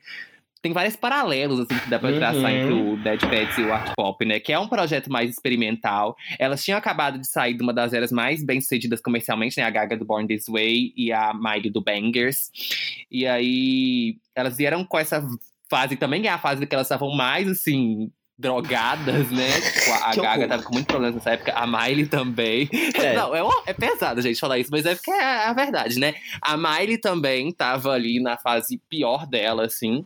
tem vários paralelos assim, que dá pra traçar uhum. entre o Dead Pets e o Art Pop, né? Que é um projeto mais experimental. Elas tinham acabado de sair de uma das eras mais bem-sucedidas comercialmente, né? A Gaga do Born This Way e a Miley do Bangers. E aí elas vieram com essa fase também é a fase que elas estavam mais assim drogadas, né? Tipo, a que Gaga horror. tava com muito problema nessa época, a Miley também. É. Não, é, é pesado, gente, falar isso, mas é porque é a verdade, né? A Miley também tava ali na fase pior dela, assim.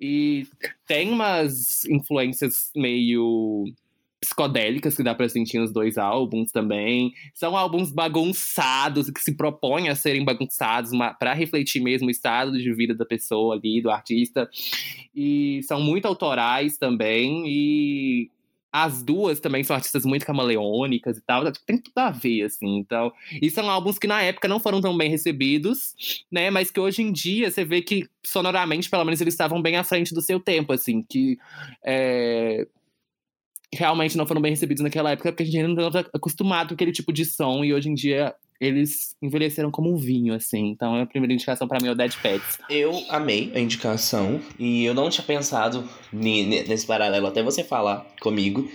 E tem umas influências meio psicodélicas que dá pra sentir nos dois álbuns também. São álbuns bagunçados, que se propõem a serem bagunçados para refletir mesmo o estado de vida da pessoa ali, do artista. E são muito autorais também. E as duas também são artistas muito camaleônicas e tal. Tem tudo a ver, assim. Então, e são álbuns que na época não foram tão bem recebidos, né? Mas que hoje em dia você vê que, sonoramente, pelo menos, eles estavam bem à frente do seu tempo, assim. Que é, realmente não foram bem recebidos naquela época, porque a gente ainda não estava acostumado com aquele tipo de som, e hoje em dia eles envelheceram como um vinho, assim. Então a primeira indicação para mim é o Dead Pets. Eu amei a indicação e eu não tinha pensado nesse paralelo até você falar comigo.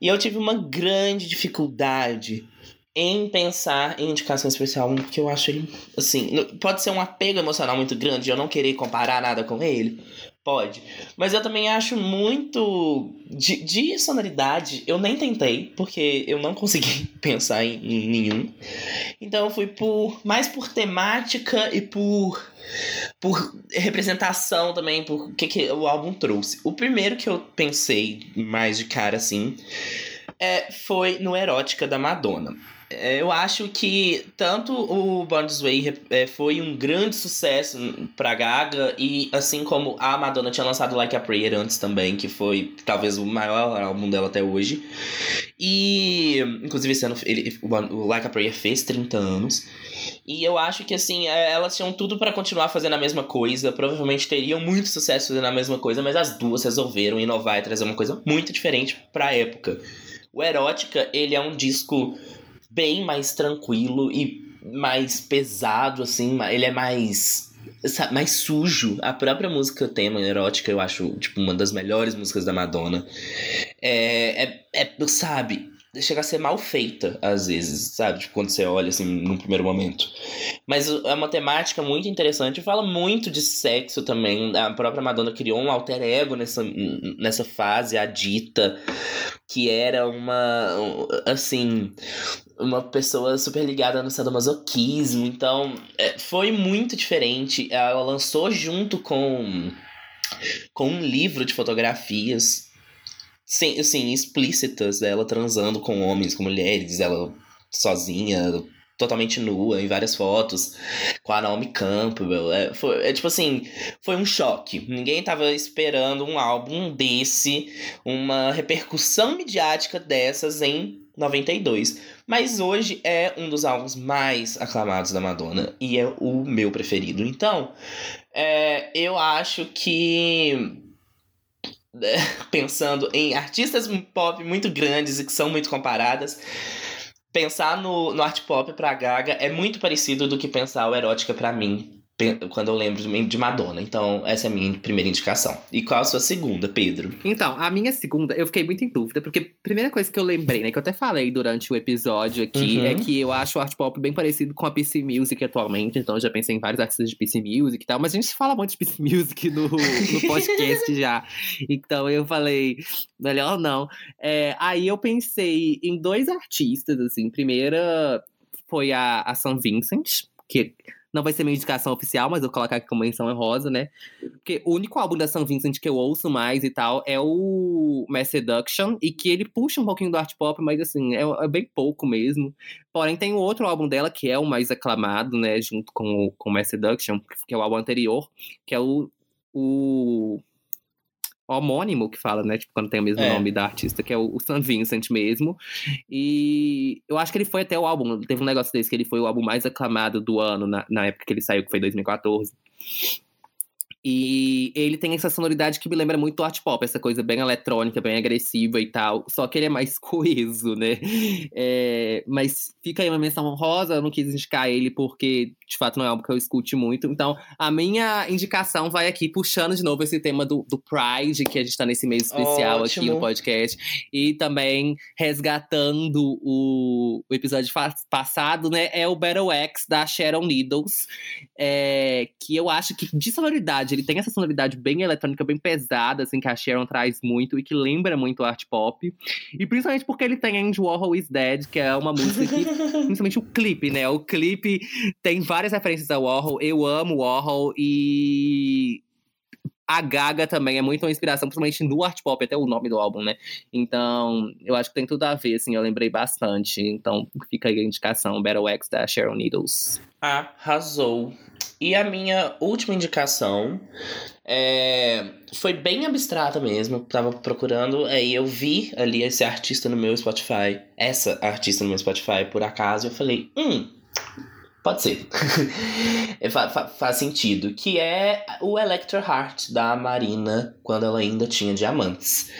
E eu tive uma grande dificuldade em pensar em indicação especial, porque eu acho ele, assim, pode ser um apego emocional muito grande, eu não querer comparar nada com ele, Pode. Mas eu também acho muito. De, de sonoridade, eu nem tentei, porque eu não consegui pensar em, em nenhum. Então eu fui por. mais por temática e por. Por representação também, por o que, que o álbum trouxe. O primeiro que eu pensei mais de cara assim é, foi no Erótica da Madonna. É, eu acho que tanto o Born This Way é, foi um grande sucesso pra Gaga, e assim como a Madonna tinha lançado Like a Prayer antes também, que foi talvez o maior álbum dela até hoje. E, inclusive, esse ano ele, o Like a Prayer fez 30 anos. E eu acho que, assim, é, elas tinham tudo para continuar fazendo a mesma coisa, provavelmente teriam muito sucesso fazendo a mesma coisa, mas as duas resolveram inovar e trazer uma coisa muito diferente pra época. O Erótica, ele é um disco bem mais tranquilo e mais pesado, assim. Ele é mais. Mais sujo. A própria música tema erótica, eu acho, tipo, uma das melhores músicas da Madonna. É, é, é sabe, chega a ser mal feita, às vezes, sabe? Tipo, quando você olha, assim, num primeiro momento. Mas é uma temática muito interessante. Fala muito de sexo também. A própria Madonna criou um alter ego nessa, nessa fase, a Dita, que era uma, assim, uma pessoa super ligada no sadomasoquismo. Então, é, foi muito diferente. Ela lançou junto com, com um livro de fotografias sim, assim, explícitas dela transando com homens, com mulheres, ela sozinha, totalmente nua em várias fotos, com a Naomi Campbell. É, foi, é tipo assim, foi um choque. Ninguém tava esperando um álbum desse, uma repercussão midiática dessas em 92. Mas hoje é um dos álbuns mais aclamados da Madonna e é o meu preferido. Então, é, eu acho que pensando em artistas pop muito grandes e que são muito comparadas, pensar no, no art pop pra Gaga é muito parecido do que pensar o erótica para mim quando eu lembro de Madonna. Então, essa é a minha primeira indicação. E qual a sua segunda, Pedro? Então, a minha segunda, eu fiquei muito em dúvida, porque a primeira coisa que eu lembrei, né, que eu até falei durante o episódio aqui, uhum. é que eu acho o art pop bem parecido com a PC Music atualmente. Então, eu já pensei em vários artistas de PC Music e tal, mas a gente fala muito de PC Music no, no podcast já. Então, eu falei, melhor não. É, aí eu pensei em dois artistas, assim. Primeira foi a, a San Vincent, que não vai ser minha indicação oficial, mas eu vou colocar aqui como menção rosa, né? Porque o único álbum da São Vincent que eu ouço mais e tal é o Mass Seduction, e que ele puxa um pouquinho do art pop, mas assim, é, é bem pouco mesmo. Porém, tem o outro álbum dela, que é o mais aclamado, né? Junto com o, com Mass Seduction, que é o álbum anterior, que é o, o homônimo que fala, né? Tipo, quando tem o mesmo é. nome da artista, que é o, o St. Vincent mesmo. E eu acho que ele foi até o álbum, teve um negócio desse que ele foi o álbum mais aclamado do ano, na, na época que ele saiu, que foi 2014. E ele tem essa sonoridade que me lembra muito art pop, essa coisa bem eletrônica, bem agressiva e tal. Só que ele é mais coeso, né? É, mas fica aí uma menção honrosa, eu não quis indicar ele porque, de fato, não é algo que eu escute muito. Então, a minha indicação vai aqui, puxando de novo esse tema do, do Pride, que a gente tá nesse mês especial Ótimo. aqui no podcast. E também resgatando o, o episódio passado, né? É o Battle X da Sharon Needles. É, que eu acho que de sonoridade sonoridade, ele tem essa sonoridade bem eletrônica, bem pesada, assim, que a Sharon traz muito e que lembra muito art pop. E principalmente porque ele tem Andy Warhol is Dead, que é uma música que, principalmente o clipe, né? O clipe tem várias referências ao Warhol. Eu amo Warhol e a Gaga também é muito uma inspiração, principalmente no art pop, até o nome do álbum, né? Então, eu acho que tem tudo a ver, assim, eu lembrei bastante. Então, fica aí a indicação, Battle X da Sharon Needles. Arrasou. E a minha última indicação é, foi bem abstrata mesmo. Eu tava procurando, aí eu vi ali esse artista no meu Spotify, essa artista no meu Spotify por acaso, e eu falei, hum, pode ser. faz, faz sentido. Que é o Electro Heart da Marina, quando ela ainda tinha diamantes.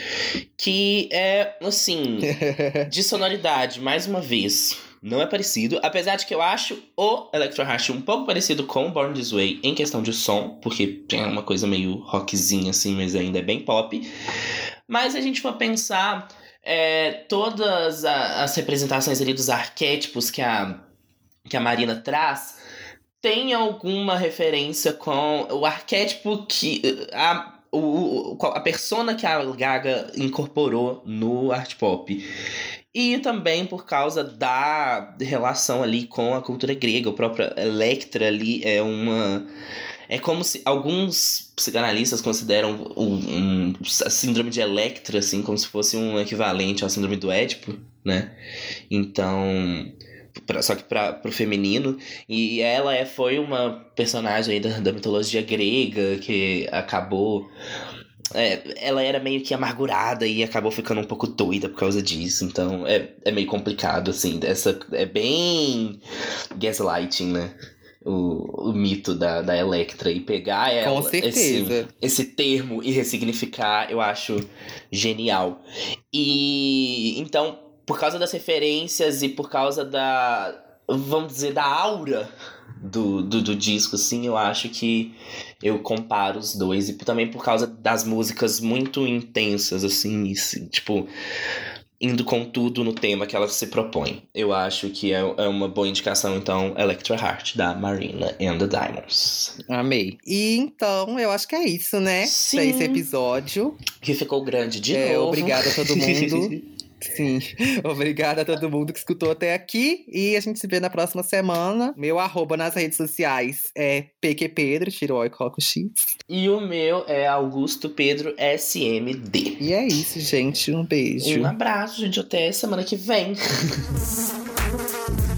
Que é, assim, de sonoridade, mais uma vez não é parecido, apesar de que eu acho o Electro Heart um pouco parecido com o Born This Way em questão de som, porque tem uma coisa meio rockzinha assim, mas ainda é bem pop. Mas a gente for pensar é, todas as representações ali dos arquétipos que a, que a Marina traz, tem alguma referência com o arquétipo que a o, a persona que a Gaga incorporou no art pop. E também por causa da relação ali com a cultura grega. O próprio Electra ali é uma. É como se alguns psicanalistas consideram um, um, a síndrome de Electra, assim, como se fosse um equivalente à síndrome do Édipo, né? Então. Pra, só que para pro feminino. E ela é, foi uma personagem da, da mitologia grega que acabou é, ela era meio que amargurada e acabou ficando um pouco doida por causa disso. Então é, é meio complicado, assim. Essa, é bem gaslighting, né? O, o mito da, da Electra. E pegar ela, Com certeza. Esse, esse termo e ressignificar, eu acho genial. E então, por causa das referências e por causa da. Vamos dizer, da aura do, do, do, disco, assim, eu acho que eu comparo os dois. E também por causa das músicas muito intensas, assim, assim tipo, indo com tudo no tema que ela se propõe. Eu acho que é, é uma boa indicação, então, Electra Heart, da Marina and the Diamonds. Amei. E então, eu acho que é isso, né? Sim. Pra esse episódio. Que ficou grande de é, novo. Obrigada a todo mundo. Sim. Obrigada a todo mundo que escutou até aqui. E a gente se vê na próxima semana. Meu arroba nas redes sociais é PQPedro, tirou e coloca o X. E o meu é Augusto Pedro SMD. E é isso, gente. Um beijo. Um abraço, gente. Até semana que vem.